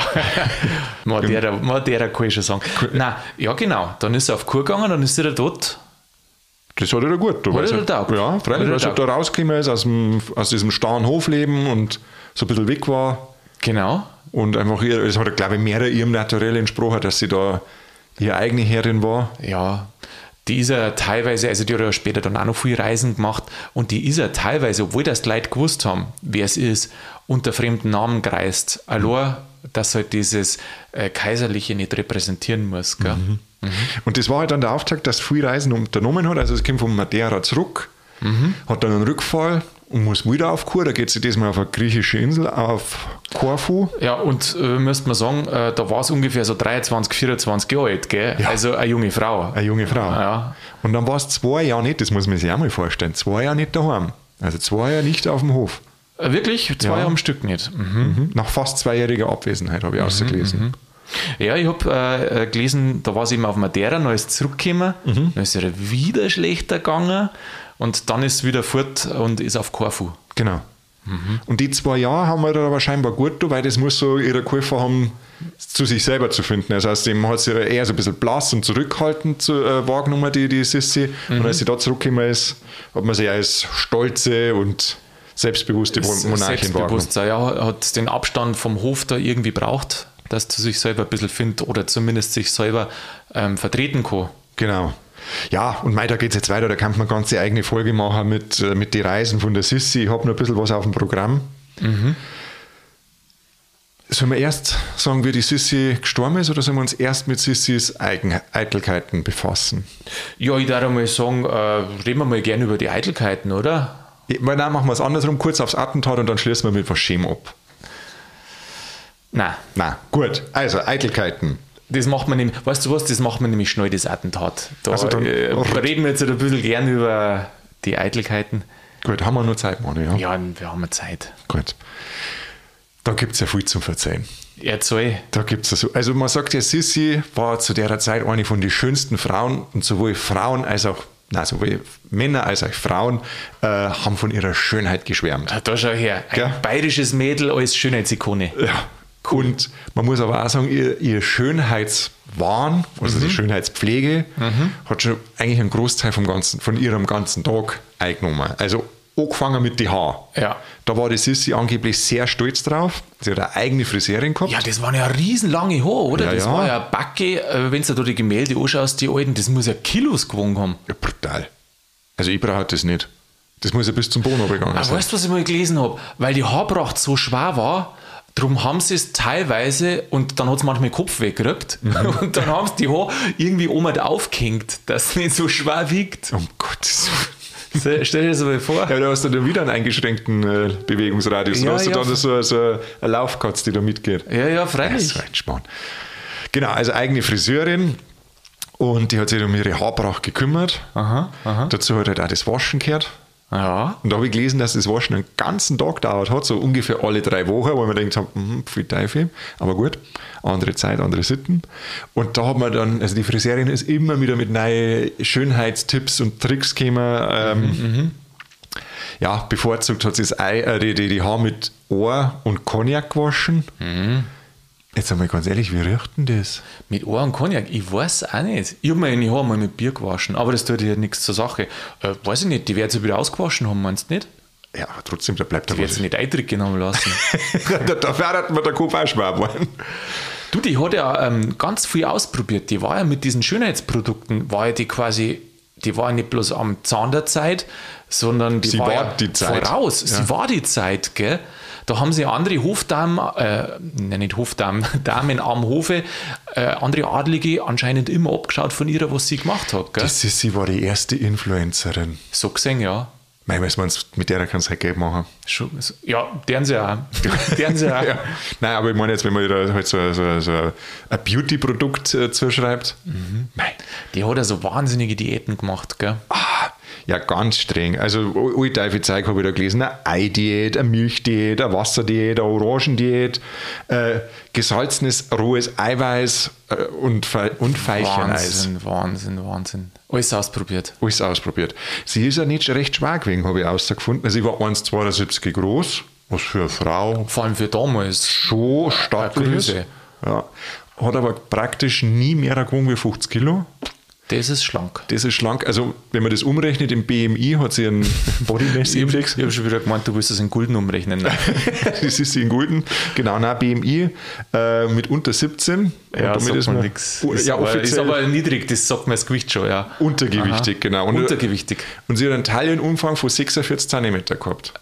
Madeira, Madeira kann ich schon sagen. Nein, ja genau, dann ist er auf Kur gegangen, dann ist er dort. Das hat er gut. Weiß er er-. Ja, Hat freilich, er weil er da rausgekommen ist aus, dem, aus diesem starren Hofleben und so ein bisschen weg war. Genau. Und einfach, ihr, es hat, glaube ich, mehr ihrem Naturell entsprochen, dass sie da ihre eigene Herrin war. Ja, die ist ja teilweise, also die hat ja später dann auch noch viel Reisen gemacht und die ist ja teilweise, obwohl das die Leute gewusst haben, wer es ist, unter fremden Namen gereist. Allein, dass halt dieses äh, Kaiserliche nicht repräsentieren muss. Gell? Mhm. Und das war halt dann der Auftakt, dass viel Reisen unternommen hat. Also es kommt von Madeira zurück, hat dann einen Rückfall und muss wieder auf Kur. Da geht sie diesmal auf eine griechische Insel, auf Korfu. Ja, und äh, müsste man sagen, äh, da war es ungefähr so 23, 24 Jahre alt, gell? Ja. Also eine junge Frau. Eine junge Frau. Ja. Und dann war es zwei Jahre nicht, das muss man sich auch mal vorstellen, zwei Jahre nicht daheim. Also zwei Jahre nicht auf dem Hof. Äh, Wirklich? Zwei Ja. Jahre am Stück nicht. Mhm. Mhm. Nach fast zweijähriger Abwesenheit habe ich ausgelesen. Ja, ich habe äh, äh, gelesen, da war sie eben auf Madeira, dann ist zurückgekommen, Mhm. dann ist ihr wieder schlechter gegangen und dann ist sie wieder fort und ist auf Korfu. Genau. Und die zwei Jahre haben wir da aber scheinbar gut, weil das muss so ihre Käufer haben, zu sich selber zu finden. Also aus dem hat sie eher so ein bisschen blass und zurückhaltend zu, äh, wahrgenommen, die, die Sissi. Und als sie da zurückgekommen ist, hat man sie als stolze und selbstbewusste Das Monarchin wahrgenommen. Selbstbewusstsein, ja, hat den Abstand vom Hof da irgendwie braucht, dass du sich selber ein bisschen findet oder zumindest sich selber ähm, vertreten kann. Genau. Ja, und mei, da geht es jetzt weiter, da kann man eine ganze eigene Folge machen mit, äh, mit den Reisen von der Sissi. Ich habe noch ein bisschen was auf dem Programm. Sollen wir erst sagen, wie die Sissi gestorben ist, oder sollen wir uns erst mit Sissis Eigen Eitelkeiten befassen? Ja, ich darf mal sagen, äh, reden wir mal gerne über die Eitelkeiten, oder? Ja, dann machen wir es andersrum, kurz aufs Attentat und dann schließen wir mit was Schem ab. Nein, Na, gut. Also, Eitelkeiten. das macht man nämlich, weißt du was, das macht man nämlich schnell, das Attentat. Da Also dann- äh, reden wir jetzt ein bisschen gern über die Eitelkeiten. Gut, haben wir noch Zeit, Manu, ja? Ja, wir haben Zeit. Gut. Da gibt es ja viel zum Verzeihen. Erzähl. Da gibt's also, also man sagt ja, Sissi war zu der Zeit eine von den schönsten Frauen und sowohl Frauen als auch, nein, sowohl Männer als auch Frauen äh, haben von ihrer Schönheit geschwärmt. Da schau her, ein Gell? bayerisches Mädel als Schönheitsikone. Ja. Und man muss aber auch sagen, ihr, ihr Schönheitswahn, also mhm. die Schönheitspflege, mhm. hat schon eigentlich einen Großteil vom ganzen, von ihrem ganzen Tag eingenommen. Also angefangen mit die Haaren. Ja. Da war die Sissi angeblich sehr stolz drauf. Sie hat eine eigene Friseurin gehabt. Ja, das waren ja riesenlange Haare, oder? Ja, das ja. war ja Backe, äh, wenn du da die Gemälde anschaust, die alten, das muss ja Kilos gewogen haben. Ja, brutal. Also ich brauche das nicht. Das muss ja bis zum Boden gegangen sein. Weißt du, was ich mal gelesen habe? Weil die Haarpracht so schwer war, Darum haben sie es teilweise, und dann hat es manchmal den Kopf weggekriegt, mhm. und dann haben sie die Haare irgendwie oben aufgehängt, dass es nicht so schwer wiegt. Um Gottes Willen. Stell dir das mal vor. Ja, da hast du dann wieder einen eingeschränkten äh, Bewegungsradius. Ja, da hast du ja, dann so, so eine Laufkatze, die da mitgeht. Ja, ja, freilich. Ein Genau, also eigene Friseurin. Und die hat sich um ihre Haarpracht gekümmert. Aha, aha. Dazu hat halt auch das Waschen gehört. Ja. Und da habe ich gelesen, dass das Waschen einen ganzen Tag dauert hat, so ungefähr alle drei Wochen, wo man denkt, hm, viel Teufel, aber gut, andere Zeit, andere Sitten. Und da hat man dann, also die Friseurin ist immer wieder mit neuen Schönheitstipps und Tricks gekommen. Ähm, mhm, mhm. ja, bevorzugt hat sie das Ei, äh, die, die, die Haar mit Ohr und Cognac gewaschen. Mhm. Jetzt einmal ganz ehrlich, wie riecht denn das? Mit Ohr und Cognac? Ich weiß auch nicht. Ich habe meine Haare mal mit Bier gewaschen, aber das tut ja nichts zur Sache. Äh, weiß ich nicht, die werden sie wieder ausgewaschen haben, meinst du nicht? Ja, aber trotzdem, da bleibt Die werden sie nicht eintricken haben lassen. da, da fährt man der Kopf auch schwer geworden. Du, die hat ja ähm, ganz viel ausprobiert. Die war ja mit diesen Schönheitsprodukten, war ja die quasi, die war ja nicht bloß am Zahn der Zeit, sondern die sie war, war ja die Zeit. voraus. Ja. Sie war die Zeit, gell? Da haben sie andere Hofdamen, äh, nicht Hofdamen, Damen am Hofe, äh, andere Adlige anscheinend immer abgeschaut von ihrer, was sie gemacht hat. Gell? Das ist, sie war die erste Influencerin. So gesehen, ja. Nein, weiß man, mit der kannst du halt Geld machen. Ja, deren sie auch. deren sie auch. ja. Nein, aber ich meine jetzt, wenn man da halt so, so, so ein Beauty-Produkt äh, zuschreibt. Mhm. Die hat ja so wahnsinnige Diäten gemacht, gell? Ah, ja, ganz streng. Also, alle Teufel Zeug habe ich da gelesen. Eine Eidiät, eine Milchdiät, eine Wasserdiät, eine Orangendiät, äh, gesalzenes, rohes Eiweiß äh, und, Fe und Veilcheneis. Wahnsinn, Wahnsinn, Wahnsinn. Alles ausprobiert. Alles ausprobiert. Sie ist ja nicht recht schwer gewesen, habe ich herausgefunden. Sie war 1,72 groß, was für eine Frau. Vor allem für damals. Schon stattlich ist. Ja. Hat aber praktisch nie mehr gewogen wie 50 Kilo. Das ist schlank. Das ist schlank. Also, wenn man das umrechnet im BMI, hat sie einen Body Mass Index. ich habe schon wieder gemeint, du willst das in Gulden umrechnen. das ist in Gulden. Genau, nein, BMI äh, mit unter 17. Ja, damit ist man nichts. Ist, ja, aber, ist aber niedrig, das sagt man das Gewicht schon, ja. Untergewichtig, Aha. genau. Und, Untergewichtig. Und sie hat einen Taillenumfang von 46 cm gehabt.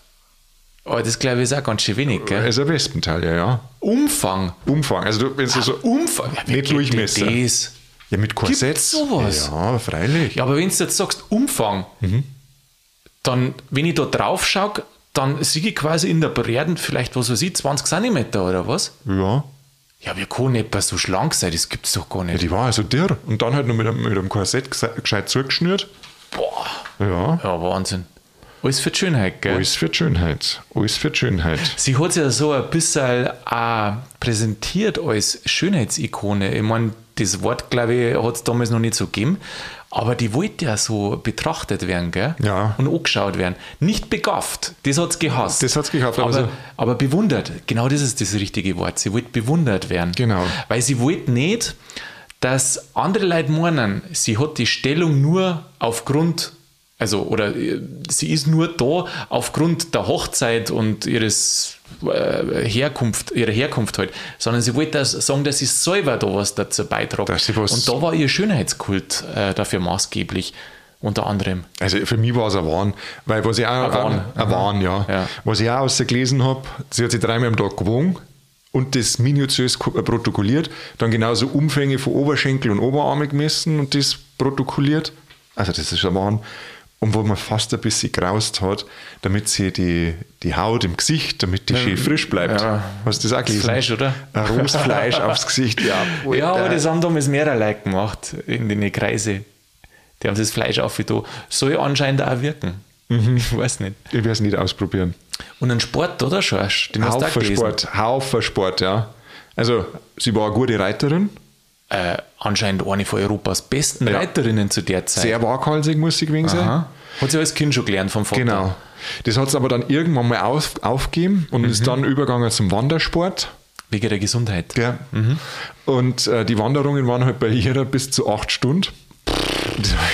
Aber das glaube ich ist auch ganz schön wenig, gell? Also ein Wespenteil, ja. Umfang. Umfang. Also wenn du so Umfang. Ja, nicht Durchmesser. Das? Ja, mit Korsett. Gibt's sowas? Ja, freilich. Ja, aber wenn du jetzt sagst Umfang, mhm. dann, wenn ich da drauf schaue, dann sehe ich quasi in der Breite vielleicht, was weiß ich, 20 cm oder was? Ja. Ja, wie kann etwas so schlank sein? Das gibt es doch gar nicht. Ja, die war also dürr. Und dann halt noch mit einem, mit einem Korsett gescheit zugeschnürt. Boah. Ja. Ja, Wahnsinn. Alles für die Schönheit, gell? Alles für die Schönheit. Alles für die Schönheit. Sie hat es ja so ein bisschen auch präsentiert als Schönheitsikone. Ich meine, das Wort, glaube ich, hat es damals noch nicht so gegeben. Aber die wollte ja so betrachtet werden, gell? Ja. Und angeschaut werden. Nicht begafft, das hat es gehasst. Das hat es gehasst. Aber, also aber bewundert, genau das ist das richtige Wort. Sie wollte bewundert werden. Genau. Weil sie wollte nicht, dass andere Leute meinen, sie hat die Stellung nur aufgrund also, oder äh, sie ist nur da aufgrund der Hochzeit und ihres äh, Herkunft, ihrer Herkunft halt, sondern sie wollte das sagen, dass sie selber da was dazu beiträgt. Und da war ihr Schönheitskult äh, dafür maßgeblich unter anderem. Also für mich war es ein Wahn, weil was ich auch, ein Wahn, ein Wahn ja. ja. Was ich auch ausgelesen habe, sie hat sich dreimal am Tag gewogen und das minutiös protokolliert, dann genauso Umfänge von Oberschenkel und Oberarme gemessen und das protokolliert. Also das ist ein Wahn und wo man fast ein bisschen graust hat, damit sie die, die Haut im Gesicht, damit die ja, schön frisch bleibt. Ja, Hast du das auch gelesen? Fleisch, oder? Ein rohes Fleisch aufs Gesicht, ja. Ja, aber das haben damals mehrere Leute gemacht in den Kreise. Die haben das Fleisch aufgetan. Soll anscheinend auch wirken. Mhm. Ich weiß nicht. Ich werde es nicht ausprobieren. Und ein Sport, oder, Schorsch? Den Haufen hast du Sport, Haufen Sport, ja. Also, sie war eine gute Reiterin äh, anscheinend eine von Europas besten ja. Reiterinnen zu der Zeit. Sehr waghalsig, muss sie gewesen sein. Hat sie als Kind schon gelernt vom Vater. Genau. Das hat sie aber dann irgendwann mal auf, aufgegeben und mhm. ist dann übergegangen zum Wandersport. Wegen der Gesundheit. Ja. Mhm. Und äh, die Wanderungen waren halt bei ihr bis zu acht Stunden.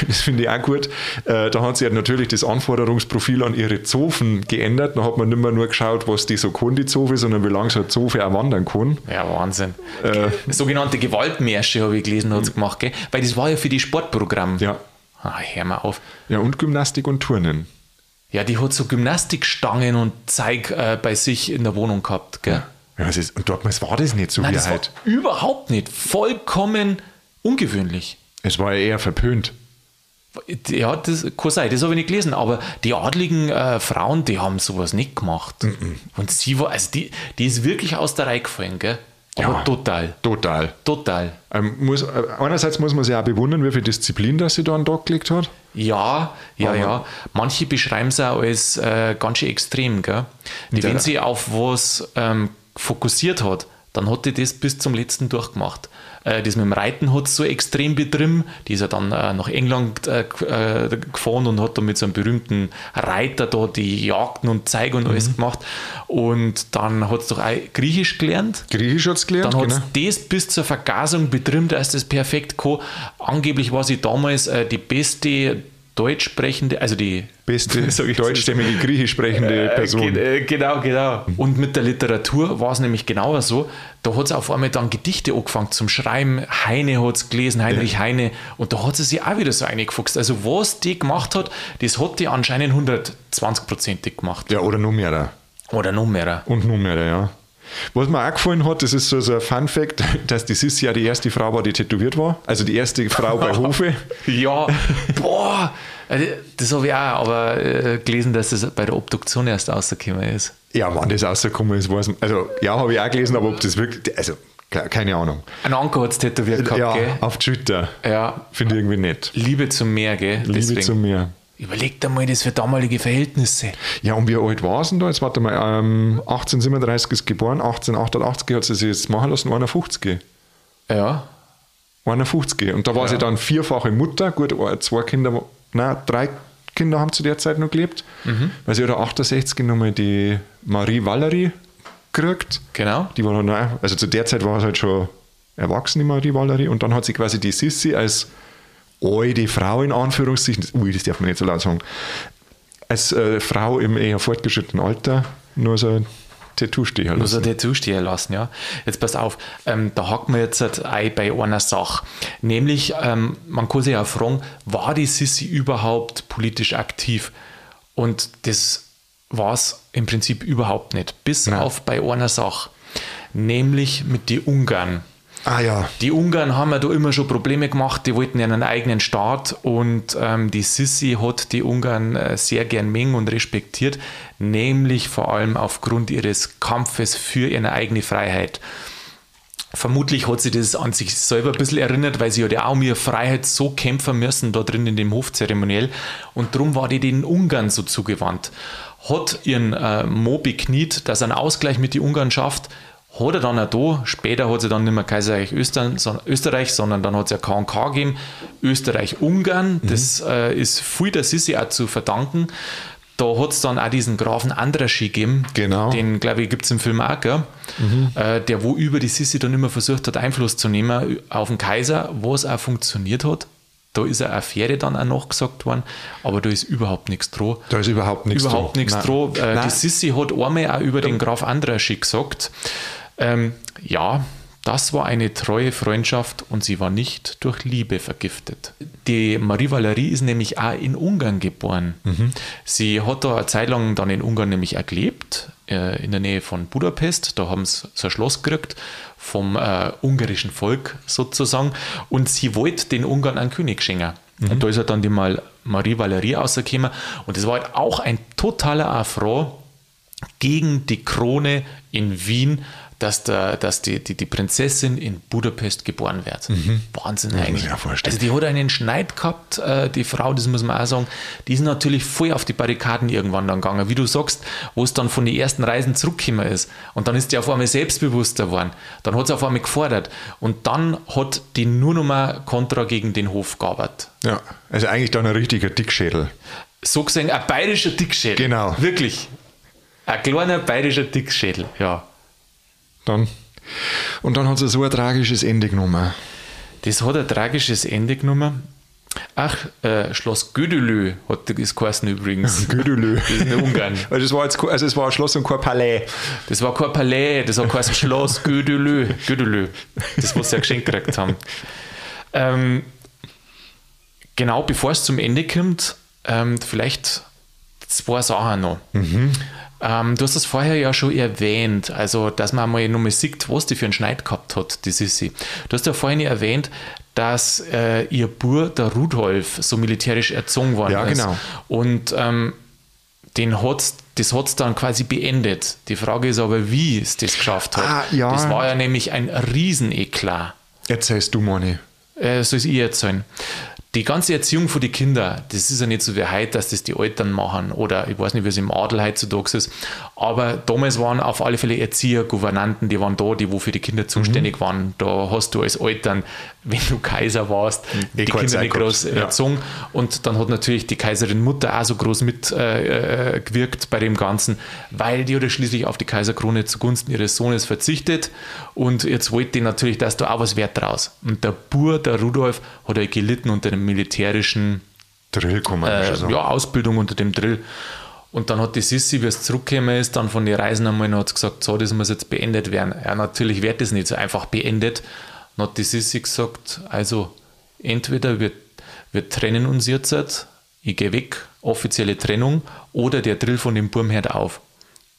Das finde ich auch gut. Äh, da hat sich halt natürlich das Anforderungsprofil an ihre Zofen geändert. Da hat man nicht mehr nur geschaut, was die so kann, die Zofe, sondern wie lange so eine Zofe auch wandern kann. Ja, Wahnsinn. Äh, Sogenannte Gewaltmärsche habe ich gelesen, hat sie gemacht, gell? Weil das war ja für die Sportprogramme. Ja. Ah, hör mal auf. Ja, und Gymnastik und Turnen. Ja, die hat so Gymnastikstangen und Zeig äh, bei sich in der Wohnung gehabt, gell? Ja, was ist, und damals war das nicht so Nein, wie das heute. War überhaupt nicht. Vollkommen ungewöhnlich. Es war ja eher verpönt. Ja, das kann sein, das habe ich nicht gelesen, aber die adligen äh, Frauen, die haben sowas nicht gemacht. Mm -mm. Und sie war, also die, die ist wirklich aus der Reihe gefallen, gell? Aber ja, total. Total. Total. Ähm, muss, äh, einerseits muss man sich auch bewundern, wie viel Disziplin das sie da an den Tag gelegt hat. Ja, ja, aber ja. Manche beschreiben es auch als äh, ganz schön extrem. Gell? Die, wenn sie auf was ähm, fokussiert hat, dann hat die das bis zum letzten durchgemacht. Äh, das mit dem Reiten hat so extrem betrieben. Die ist ja dann äh, nach England äh, äh, gefahren und hat dann mit so einem berühmten Reiter da die Jagden und Zeige und mhm. alles gemacht. Und dann hat es doch auch Griechisch gelernt. Griechisch hat es gelernt, Dann hat es genau. das bis zur Vergasung betrieben, dass das perfekt kann. Angeblich war sie damals äh, die beste deutsch sprechende, also die beste deutschstämmige griechisch sprechende äh, Person. Äh, genau, genau. Und mit der Literatur war es nämlich genauer so. Da hat sie auf einmal dann Gedichte angefangen zum Schreiben. Heine hat es gelesen, Heinrich ja. Heine. Und da hat sie sich auch wieder so eingefuchst. Also was die gemacht hat, das hat die anscheinend 120-prozentig gemacht. Ja, oder noch mehr. Oder noch mehr. Und noch mehr, ja. Was mir auch gefallen hat, das ist so, so ein Fun-Fact, dass die Sissi ja die erste Frau war, die tätowiert war. Also die erste Frau bei Hofe. ja, boah, das habe ich auch aber äh, gelesen, dass das bei der Obduktion erst rausgekommen ist. Ja, wann das rausgekommen ist, weiß man. Also, ja, habe ich auch gelesen, aber ob das wirklich, also, keine Ahnung. Ein Anker hat es tätowiert gehabt, ja, gell? auf Schulter. Ja. Finde ich irgendwie nett. Liebe zum Meer, gell? Liebe Deswegen. zum Meer. Überleg dir mal das für damalige Verhältnisse. Ja, und wie alt war es denn da? Jetzt warte mal, ähm, 1837 ist geboren, 1888 hat sie sich jetzt machen lassen, 51. Ja. 51. Und da war ja. sie dann vierfache Mutter, gut, zwei Kinder, nein, drei Kinder haben zu der Zeit noch gelebt, mhm. weil sie hat 68 nochmal die Marie Valerie gekriegt. Genau. Die war dann, also zu der Zeit war es halt schon erwachsen, die Marie Valerie, und dann hat sie quasi die Sissi als alte Frau in Anführungszeichen, ui, das darf man nicht so laut sagen, als äh, Frau im eher fortgeschrittenen Alter nur so Tattoo stehen lassen. So ein Tattoo stehen lassen, ja. Jetzt pass auf, ähm, da hacken wir jetzt halt ein bei einer Sache. Nämlich, ähm, man kann sich ja fragen, war die Sissi überhaupt politisch aktiv? Und das war es im Prinzip überhaupt nicht. Bis Nein. auf bei einer Sache. Nämlich mit den Ungarn. Ah ja. Die Ungarn haben ja da immer schon Probleme gemacht, die wollten ja einen eigenen Staat und ähm, die Sissi hat die Ungarn äh, sehr gern mengen und respektiert, nämlich vor allem aufgrund ihres Kampfes für ihre eigene Freiheit. Vermutlich hat sie das an sich selber ein bisschen erinnert, weil sie ja auch um ihre Freiheit so kämpfen müssen, da drin in dem Hofzeremoniell. Und darum war die den Ungarn so zugewandt. Hat ihren äh, Mo bekniet, dass er einen Ausgleich mit den Ungarn schafft, hat er dann auch da, später hat sie dann nicht mehr Kaiserreich Österreich, sondern dann hat es ja KK gegeben, Österreich-Ungarn, mhm. das äh, ist viel der Sissi auch zu verdanken. Da hat es dann auch diesen Grafen Andraschi gegeben, genau. den glaube ich gibt es im Film auch, mhm. äh, der wo über die Sissi dann immer versucht hat, Einfluss zu nehmen auf den Kaiser, was auch funktioniert hat. Da ist eine Affäre dann auch nachgesagt worden, aber da ist überhaupt nichts dran. Da ist überhaupt nichts. Überhaupt nichts dran. Äh, die Sissi hat einmal auch über den Graf Andraschi gesagt, ähm, ja, das war eine treue Freundschaft und sie war nicht durch Liebe vergiftet. Die Marie Valerie ist nämlich auch in Ungarn geboren. Mhm. Sie hat da eine Zeit lang dann in Ungarn nämlich auch gelebt, äh, in der Nähe von Budapest. Da haben sie so ein Schloss gekriegt vom äh, ungarischen Volk sozusagen. Und sie wollte den Ungarn einen König schenken. Mhm. Und da ist halt dann die Mal Marie Valerie rausgekommen. Und das war halt auch ein totaler Affront gegen die Krone in Wien dass, der, dass die, die, die Prinzessin in Budapest geboren wird. Mhm. Wahnsinn ja, eigentlich. Also die hat einen Schneid gehabt, äh, die Frau, das muss man auch sagen, die ist natürlich voll auf die Barrikaden irgendwann dann gegangen. Wie du sagst, wo es dann von den ersten Reisen zurückgekommen ist. Und dann ist die auf einmal selbstbewusster geworden. Dann hat sie auf einmal gefordert. Und dann hat die nur noch mal Kontra gegen den Hof gearbeitet. Ja, also eigentlich dann ein richtiger Dickschädel. So gesehen, ein bayerischer Dickschädel. Genau. Wirklich. Ein kleiner bayerischer Dickschädel, ja dann Und dann hat es so ein tragisches Ende genommen. Das hat ein tragisches Ende genommen. Ach, äh, Schloss Gödelö hat das geheißen übrigens. Gödelö. Das ist in Ungarn. Also es war, jetzt, also es war ein Schloss und kein Palais. Das war kein Palais, das hat geheißen Schloss Gödelö. Gödelö. Das, was sie ja geschenkt gekriegt haben. Ähm, genau bevor es zum Ende kommt, ähm, vielleicht zwei Sachen noch. Mhm. Ähm, du hast das vorher ja schon erwähnt, also dass man mal nochmal sieht, was die für einen Schneid gehabt hat, die Sissi. Du hast ja vorhin erwähnt, dass äh, ihr Bur, der Rudolf, so militärisch erzogen worden ja, ist. Genau. Und ähm, den hat's, das hat es dann quasi beendet. Die Frage ist aber, wie es das geschafft hat. Ah, ja. Das war ja nämlich ein Rieseneklat. Erzählst du, Moni. Äh, soll ich erzählen? Die ganze Erziehung von den Kindern, das ist ja nicht so wie heute, dass das die Eltern machen oder ich weiß nicht, wie es im Adel heutzutage ist, aber damals waren auf alle Fälle Erzieher, Gouvernanten, die waren da, die wo für die Kinder zuständig mhm. waren. Da hast du als Eltern, wenn du Kaiser warst, mhm. die Kinder nicht groß ja. erzogen und dann hat natürlich die Kaiserin Mutter auch so groß mitgewirkt äh, bei dem Ganzen, weil die hat schließlich auf die Kaiserkrone zugunsten ihres Sohnes verzichtet und jetzt wollte die natürlich, dass da auch was wert draus. Und der Bur, der Rudolf, hat er gelitten unter dem militärischen Drill, kann man äh, sagen. Ja, Ausbildung unter dem Drill. Und dann hat die Sissi, wie es zurückgekommen ist, dann von den Reisen einmal hat gesagt, so, das muss jetzt beendet werden. Ja, natürlich wird das nicht so einfach beendet. Dann hat die Sissi gesagt, also entweder wir, wir trennen uns jetzt, ich gehe weg, offizielle Trennung, oder der Drill von dem Burm hört auf.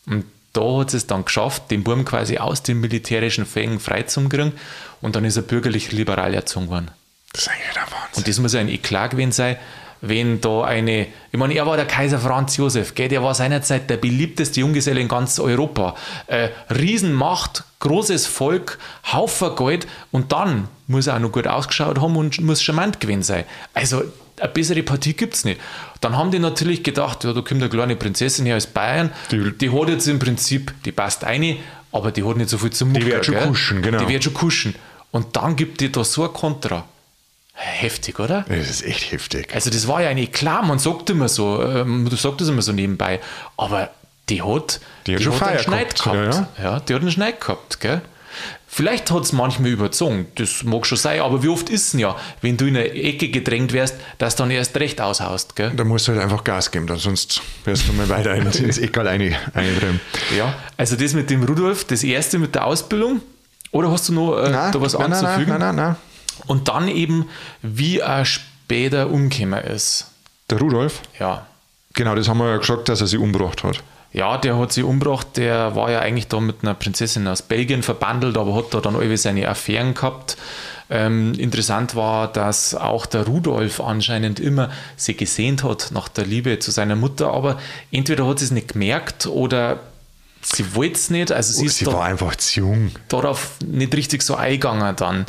Und da hat es dann geschafft, den Burm quasi aus den militärischen Fängen freizukriegen und dann ist er bürgerlich liberal erzogen worden. Das ist eigentlich der Wahnsinn. Und das muss ein Eklat gewesen sein, wenn da eine, ich meine, er war der Kaiser Franz Josef, gell, der war seinerzeit der beliebteste Junggeselle in ganz Europa. Äh, Riesenmacht, großes Volk, Haufen Geld und dann muss er auch noch gut ausgeschaut haben und muss charmant gewesen sein. Also eine bessere Partie gibt es nicht. Dann haben die natürlich gedacht, ja, da kommt eine kleine Prinzessin her aus Bayern, die, die hat jetzt im Prinzip, die passt eine, aber die hat nicht so viel zum Mucker. Die wird schon kuschen, genau. Die wird schon kuschen. Und dann gibt die da so ein Kontra. Heftig, oder? Das ist echt heftig. Also das war ja nicht klar, man sagt immer so, ähm, du sagst das immer so nebenbei, aber die hat, die hat, die hat einen Schneid gehabt. gehabt. Ja, ja. ja, die hat einen Schneid gehabt, gell? Vielleicht hat es manchmal überzogen, das mag schon sein, aber wie oft ist es ja, wenn du in eine Ecke gedrängt wärst, dass du dann erst recht aushaust, gell? Da musst du halt einfach Gas geben, dann sonst wirst du mal weiter ins, Eckal eindrehen. Ja, also das mit dem Rudolf, das erste mit der Ausbildung, oder hast du noch äh, nein, da was nein, anzufügen? Nein, nein, nein, nein. Und dann eben, wie er später umgekommen ist. Der Rudolf? Ja. Genau, das haben wir ja gesagt, dass er sie umgebracht hat. Ja, der hat sie umgebracht. Der war ja eigentlich da mit einer Prinzessin aus Belgien verbandelt, aber hat da dann irgendwie seine Affären gehabt. Ähm, interessant war, dass auch der Rudolf anscheinend immer sie gesehnt hat nach der Liebe zu seiner Mutter, aber entweder hat sie es nicht gemerkt oder sie wollte es nicht. Also sie, oh, sie war einfach zu jung. Darauf nicht richtig so eingegangen dann.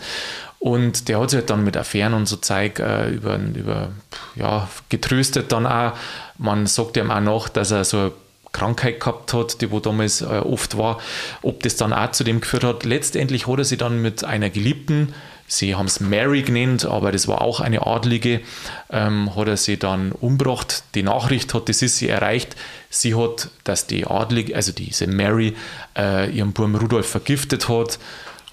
Und der hat sich halt dann mit Affären und so Zeug äh, über, über, ja, getröstet dann auch. Man sagt ihm auch noch, dass er so eine Krankheit gehabt hat, die wo damals äh, oft war. Ob das dann auch zu dem geführt hat. Letztendlich hat er sich dann mit einer Geliebten, sie haben es Mary genannt, aber das war auch eine Adlige, ähm, hat er sie dann umgebracht. Die Nachricht hat die Sissi erreicht. Sie hat, dass die Adlige, also diese Mary, äh, ihren Burm Rudolf vergiftet hat.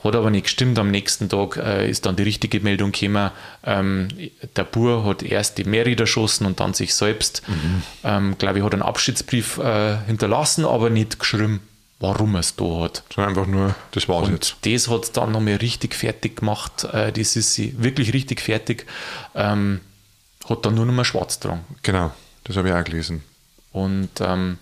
Hat aber nicht gestimmt. Am nächsten Tag äh, ist dann die richtige Meldung gekommen. Ähm, der Bur hat erst die Mary erschossen und dann sich selbst. Mhm. Ähm, Glaube ich, hat einen Abschiedsbrief äh, hinterlassen, aber nicht geschrieben, warum es da hat. So einfach nur, das war's und jetzt. Das hat es dann nochmal richtig fertig gemacht. Äh, das ist sie wirklich richtig fertig. Ähm, hat dann nur noch mal schwarz dran. Genau, das habe ich auch gelesen. Und ähm,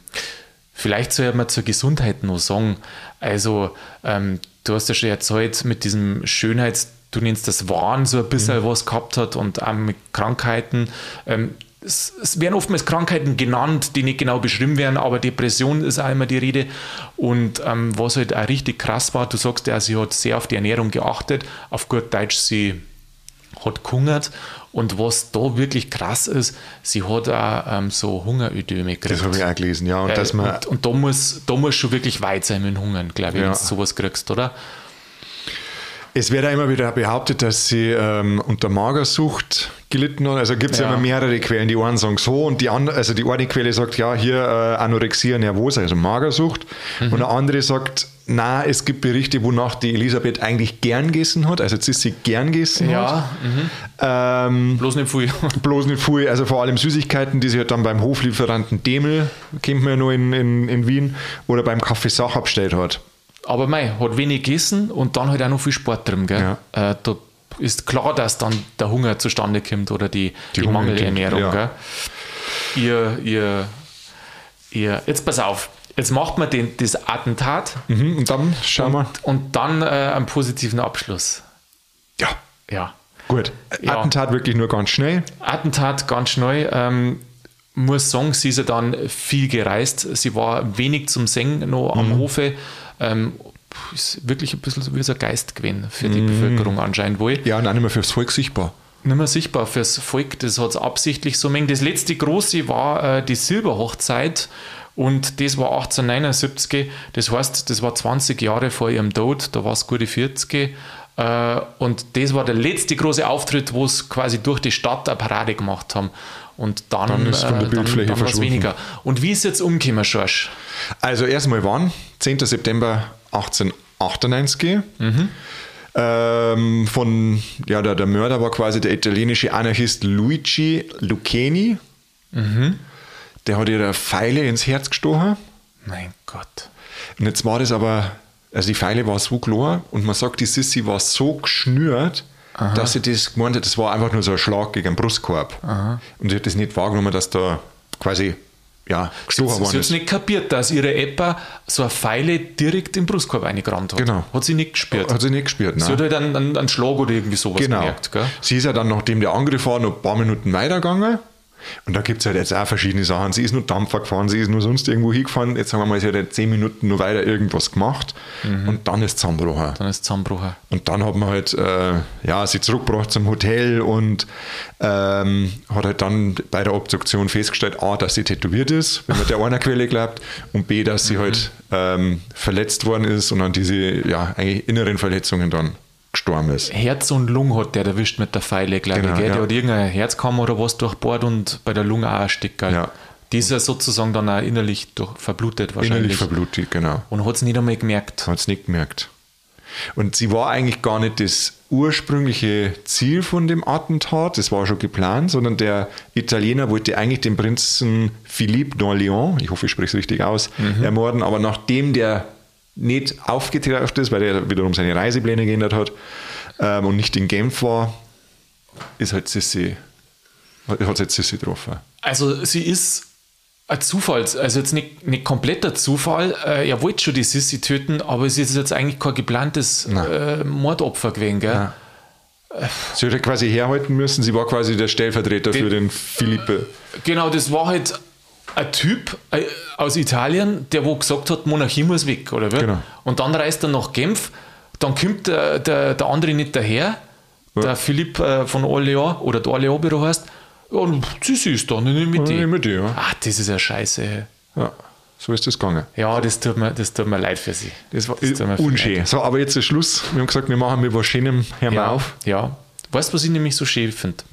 vielleicht soll man zur Gesundheit noch sagen. Also, ähm, du hast ja schon erzählt, mit diesem Schönheits, du nennst das Wahn, so ein bisschen mhm. was gehabt hat und auch mit Krankheiten. Ähm, es, es, werden oftmals Krankheiten genannt, die nicht genau beschrieben werden, aber Depression ist auch immer die Rede. Und ähm, was halt auch richtig krass war, du sagst ja, sie hat sehr auf die Ernährung geachtet, auf gut Deutsch, sie hat gehungert und was da wirklich krass ist, sie hat auch ähm, so Hungerödeme gekriegt. Das habe ich auch gelesen, ja. Und, äh, dass man und, und da, muss, da muss schon wirklich weit sein mit Hungern, glaube ich, ja. wenn du sowas kriegst, oder? Es wird ja immer wieder behauptet, dass sie ähm, unter Magersucht gelitten hat. Also gibt es ja. ja. immer mehrere Quellen. Die einen sagen so und die andere, also die eine Quelle sagt, ja, hier äh, Anorexia nervosa, also Magersucht. Mhm. Und eine andere sagt, Na, es gibt Berichte, wonach die Elisabeth eigentlich gern gegessen hat. Also jetzt ist sie gern gegessen ja, hat. Mhm. Ähm, bloß nicht viel. bloß nicht viel. Also vor allem Süßigkeiten, die sie halt dann beim Hoflieferanten Demel, kennt man ja nur in, in, in Wien, oder beim Kaffee Sach abgestellt hat. Aber mei, hat wenig gegessen und dann halt auch noch viel Sport drin. Gell? Ja. Äh, da ist klar, dass dann der Hunger zustande kommt oder die, die, die Mangelernährung. Ja. Gell? Ihr, ihr, ihr, jetzt pass auf, Jetzt macht man den, das Attentat. Mhm, und dann schauen wir. Und dann äh, einen positiven Abschluss. Ja. Ja. Gut. Ja. Attentat wirklich nur ganz schnell. Attentat ganz schnell. Ähm, muss sagen, sie ist ja dann viel gereist. Sie war wenig zum Singen noch am mhm. Hofe. Ähm, ist wirklich ein bisschen so wie so ein Geist gewesen für die mhm. Bevölkerung anscheinend wohl. Ja, und auch nicht mehr fürs Volk sichtbar. Nicht mehr sichtbar fürs Volk, das hat es absichtlich so mengen. Das letzte große war äh, die Silberhochzeit und das war 1879, das heißt, das war 20 Jahre vor ihrem Tod, da war es gute 40. Äh, und das war der letzte große Auftritt, wo es quasi durch die Stadt eine Parade gemacht haben. Und dann, dann ist von der äh, Bildfläche dann, dann weniger. Und wie ist jetzt umgekommen, Schorsch? Also erstmal wann? 10. September 1898. Mhm. Ähm, von, ja, der, der Mörder war quasi der italienische Anarchist Luigi Lucchini. Mhm. Der hat ihr Pfeile ins Herz gestochen. Mein Gott. Und jetzt war das aber, also die Pfeile war so klar und man sagt, die Sissi war so geschnürt, Aha. dass sie das gemeint hat, das war einfach nur so ein Schlag gegen den Brustkorb. Aha. Und sie hat das nicht wahrgenommen, dass da quasi ja, gestochen worden ist. Sie hat nicht kapiert, dass ihre Eppa so eine Pfeile direkt im Brustkorb eingerammt hat. Genau. Hat sie nicht gespürt. Hat sie nicht gespürt, nein. Sie hat halt einen, einen, einen Schlag oder irgendwie sowas genau. gemerkt. Gell? Sie ist ja dann, nachdem der Angriff war, noch ein paar Minuten weitergegangen und da gibt es halt jetzt auch verschiedene Sachen. Sie ist nur Dampfer gefahren, sie ist nur sonst irgendwo hingefahren. Jetzt sagen wir mal, sie hat jetzt zehn Minuten nur weiter irgendwas gemacht mhm. und dann ist zusammengebrochen. Dann ist zusammengebrochen. Und dann hat man halt äh, ja, sie zurückgebracht zum Hotel und ähm, hat halt dann bei der Obduktion festgestellt, A, dass sie tätowiert ist, wenn man der einer Quelle glaubt, und B, dass sie mhm. halt ähm, verletzt worden ist und an diese ja, eigentlich inneren Verletzungen dann gestorben ist. Herz und Lung hat der erwischt mit der Pfeile, glaube genau, ich. Gell? Ja. Der hat irgendein Herzkammer oder was durchbohrt und bei der Lunge auch ein Stück. Ja. Die ist ja sozusagen dann auch innerlich durch, verblutet wahrscheinlich. Innerlich verblutet, genau. Und hat es nicht einmal gemerkt. Hat es nicht gemerkt. Und sie war eigentlich gar nicht das ursprüngliche Ziel von dem Attentat, das war schon geplant, sondern der Italiener wollte eigentlich den Prinzen Philippe d'Orléans, ich hoffe, ich spreche es richtig aus, mhm. ermorden, aber nachdem der nicht aufgetaucht ist, weil er wiederum seine Reisepläne geändert hat ähm, und nicht in Genf war, ist halt Sissi, hat jetzt Sissi getroffen. Also sie ist ein Zufall, also jetzt nicht, nicht kompletter Zufall. Äh, er wollte schon die Sissi töten, aber es ist jetzt eigentlich kein geplantes äh, Mordopfer gewesen. Gell? Nein. Sie hätte quasi herhalten müssen, sie war quasi der Stellvertreter den, für den Philippe. Genau, das war halt ein Typ äh, aus Italien, der wo gesagt hat, Monarchie muss weg, oder wie? Genau. Und dann reist er nach Genf, dann kommt der, der, der andere nicht daher, ja. der Philipp äh, von Orléans oder der Orléans-Büro heißt, ja, und sie ist da, nicht mit dir. Mit dir ja. Ach, das ist ja scheiße. Ja. So ist das gegangen. Ja, das tut mir, das tut mir leid für sie. Das war das unschön. So, aber jetzt ist Schluss. Wir haben gesagt, wir machen mit was Schönem, hören ja, auf. Ja. Weißt du, was ich nämlich so schön finde?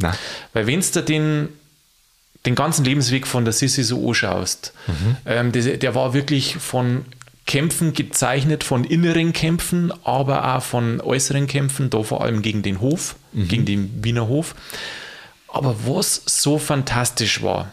Weil wenn du den den ganzen Lebensweg von der Sissi so anschaust, mhm. ähm, der, der war wirklich von Kämpfen gezeichnet, von inneren Kämpfen, aber auch von äußeren Kämpfen, da vor allem gegen den Hof, mhm. gegen den Wiener Hof. Aber was so fantastisch war,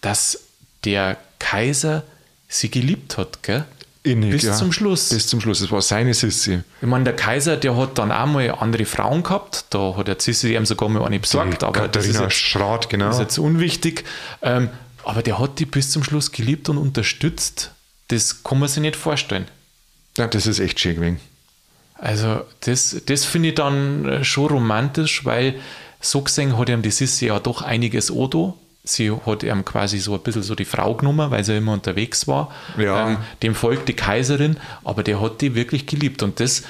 dass der Kaiser sie geliebt hat, gell? Innig, bis ja. zum Schluss. Bis zum Schluss. Das war seine Sissi. Ich meine, der Kaiser, der hat dann auch mal andere Frauen gehabt. Da hat der Sissi ihm sogar mal eine besorgt. Die aber Katharina das ist jetzt, Schrat, genau. Das ist jetzt unwichtig. Ähm, aber der hat die bis zum Schluss geliebt und unterstützt. Das kann man sich nicht vorstellen. Ja, das ist echt schön gewesen. Also, das, das finde ich dann äh, schon romantisch, weil so gesehen hat ihm die Sissi ja doch einiges Odo sie hat ihm quasi so ein bisschen so die Frau genommen, weil sie immer unterwegs war. Ja. Ähm, dem folgt die Kaiserin, aber der hat die wirklich geliebt. Und das,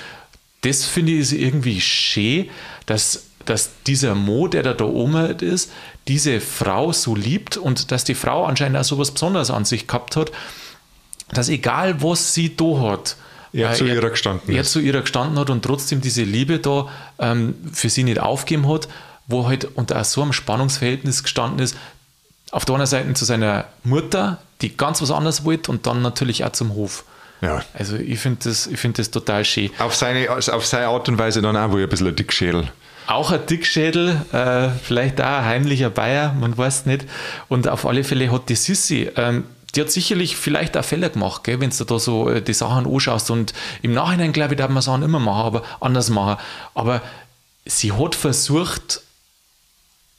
das finde ich irgendwie schön, dass, dass dieser Mo, der da, da oben ist, diese Frau so liebt und dass die Frau anscheinend auch so was Besonderes an sich gehabt hat, dass egal was sie da hat, er, äh, zu ihrer gestanden er, er zu ihrer gestanden hat und trotzdem diese Liebe da ähm, für sie nicht aufgeben hat, wo halt unter so einem Spannungsverhältnis gestanden ist, auf der einen Seite zu seiner Mutter, die ganz was anderes wollte, und dann natürlich auch zum Hof. Ja. Also ich finde das, find das total schön. Auf seine, auf seine Art und Weise dann auch wohl ein bisschen ein Dickschädel. Auch ein Dickschädel, äh, vielleicht auch ein heimlicher Bayer, man weiß nicht. Und auf alle Fälle hat die Sissi, ähm, die hat sicherlich vielleicht auch Fehler gemacht, wenn du da so äh, die Sachen anschaust. Und im Nachhinein, glaube ich, darf man Sachen immer machen, aber anders machen. Aber sie hat versucht,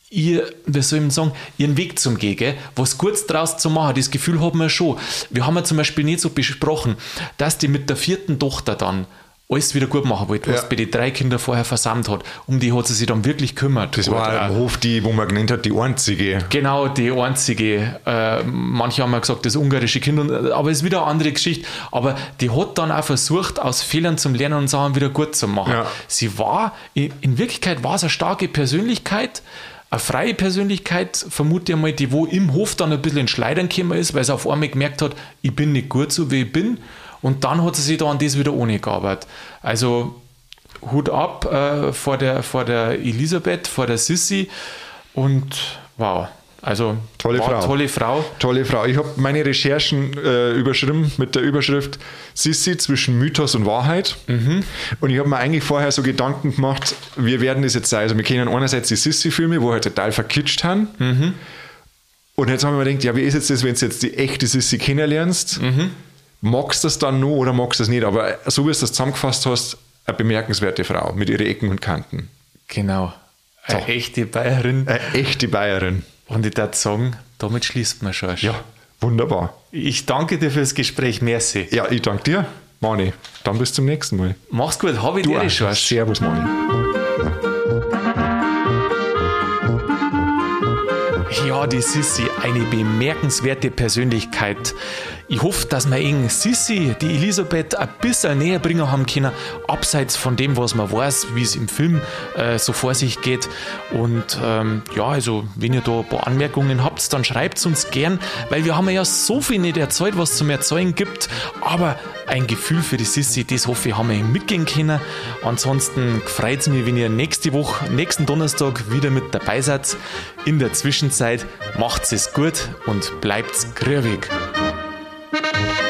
ihr, wie soll ich sagen, ihren Weg zum gehen, was Gutes draus zu machen. Das Gefühl haben wir schon. Wir haben ja zum Beispiel nicht so besprochen, dass die mit der vierten Tochter dann alles wieder gut machen wollte, was ja. bei den drei Kindern vorher versammelt hat. Um die hat sie sich dann wirklich kümmert. Das war im Hof die, wo man genannt hat, die einzige. Genau, die einzige. Äh, manche haben ja gesagt, das ungarische Kind, aber es ist wieder eine andere Geschichte. Aber die hat dann auch versucht, aus Fehlern zu lernen und Sachen wieder gut zu machen. Ja. Sie war, in Wirklichkeit war es eine starke Persönlichkeit, eine freie Persönlichkeit, vermute ich mal, die wo im Hof dann ein bisschen in Schleidern gekommen ist, weil sie auf einmal gemerkt hat, ich bin nicht gut so, wie ich bin. Und dann hat sie sich da an das wieder ohne gearbeitet. Also Hut ab äh, vor, der, vor der Elisabeth, vor der Sissi und wow. Also tolle Frau. tolle Frau. Tolle Frau. Ich habe meine Recherchen äh, überschrieben mit der Überschrift Sissi zwischen Mythos und Wahrheit. Mhm. Und ich habe mir eigentlich vorher so Gedanken gemacht, wir werden das jetzt sein. Also wir kennen einerseits die Sissi-Filme, wo halt total verkitscht haben. Mhm. Und jetzt haben wir mir gedacht, ja, wie ist jetzt das, wenn du jetzt die echte Sissi kennenlernst? Mhm. Magst du das dann nur oder magst du das nicht? Aber so wie du das zusammengefasst hast, eine bemerkenswerte Frau mit ihren Ecken und Kanten. Genau. Eine so. echte Bayerin. Eine echte Bayerin. Und ich würde sagen, damit schließt man schon. Ja, wunderbar. Ich danke dir fürs Gespräch. Merci. Ja, ich danke dir, Mani. Dann bis zum nächsten Mal. Mach's gut. Habe ich du dir schon. Servus, Mani. Ja, die Sissi, eine bemerkenswerte Persönlichkeit. Ich hoffe, dass wir ihn Sissi, die Elisabeth, ein bisschen näher bringen haben können, abseits von dem, was man weiß, wie es im Film äh, so vor sich geht. Und ähm, ja, also, wenn ihr da ein paar Anmerkungen habt, dann schreibt es uns gern, weil wir haben ja so viel nicht erzählt, was zum Erzeugen gibt. Aber ein Gefühl für die Sissi, das hoffe ich, haben wir mitgehen können. Ansonsten freut es mich, wenn ihr nächste Woche, nächsten Donnerstag wieder mit dabei seid. In der Zwischenzeit macht es gut und bleibt grübig. Thank you.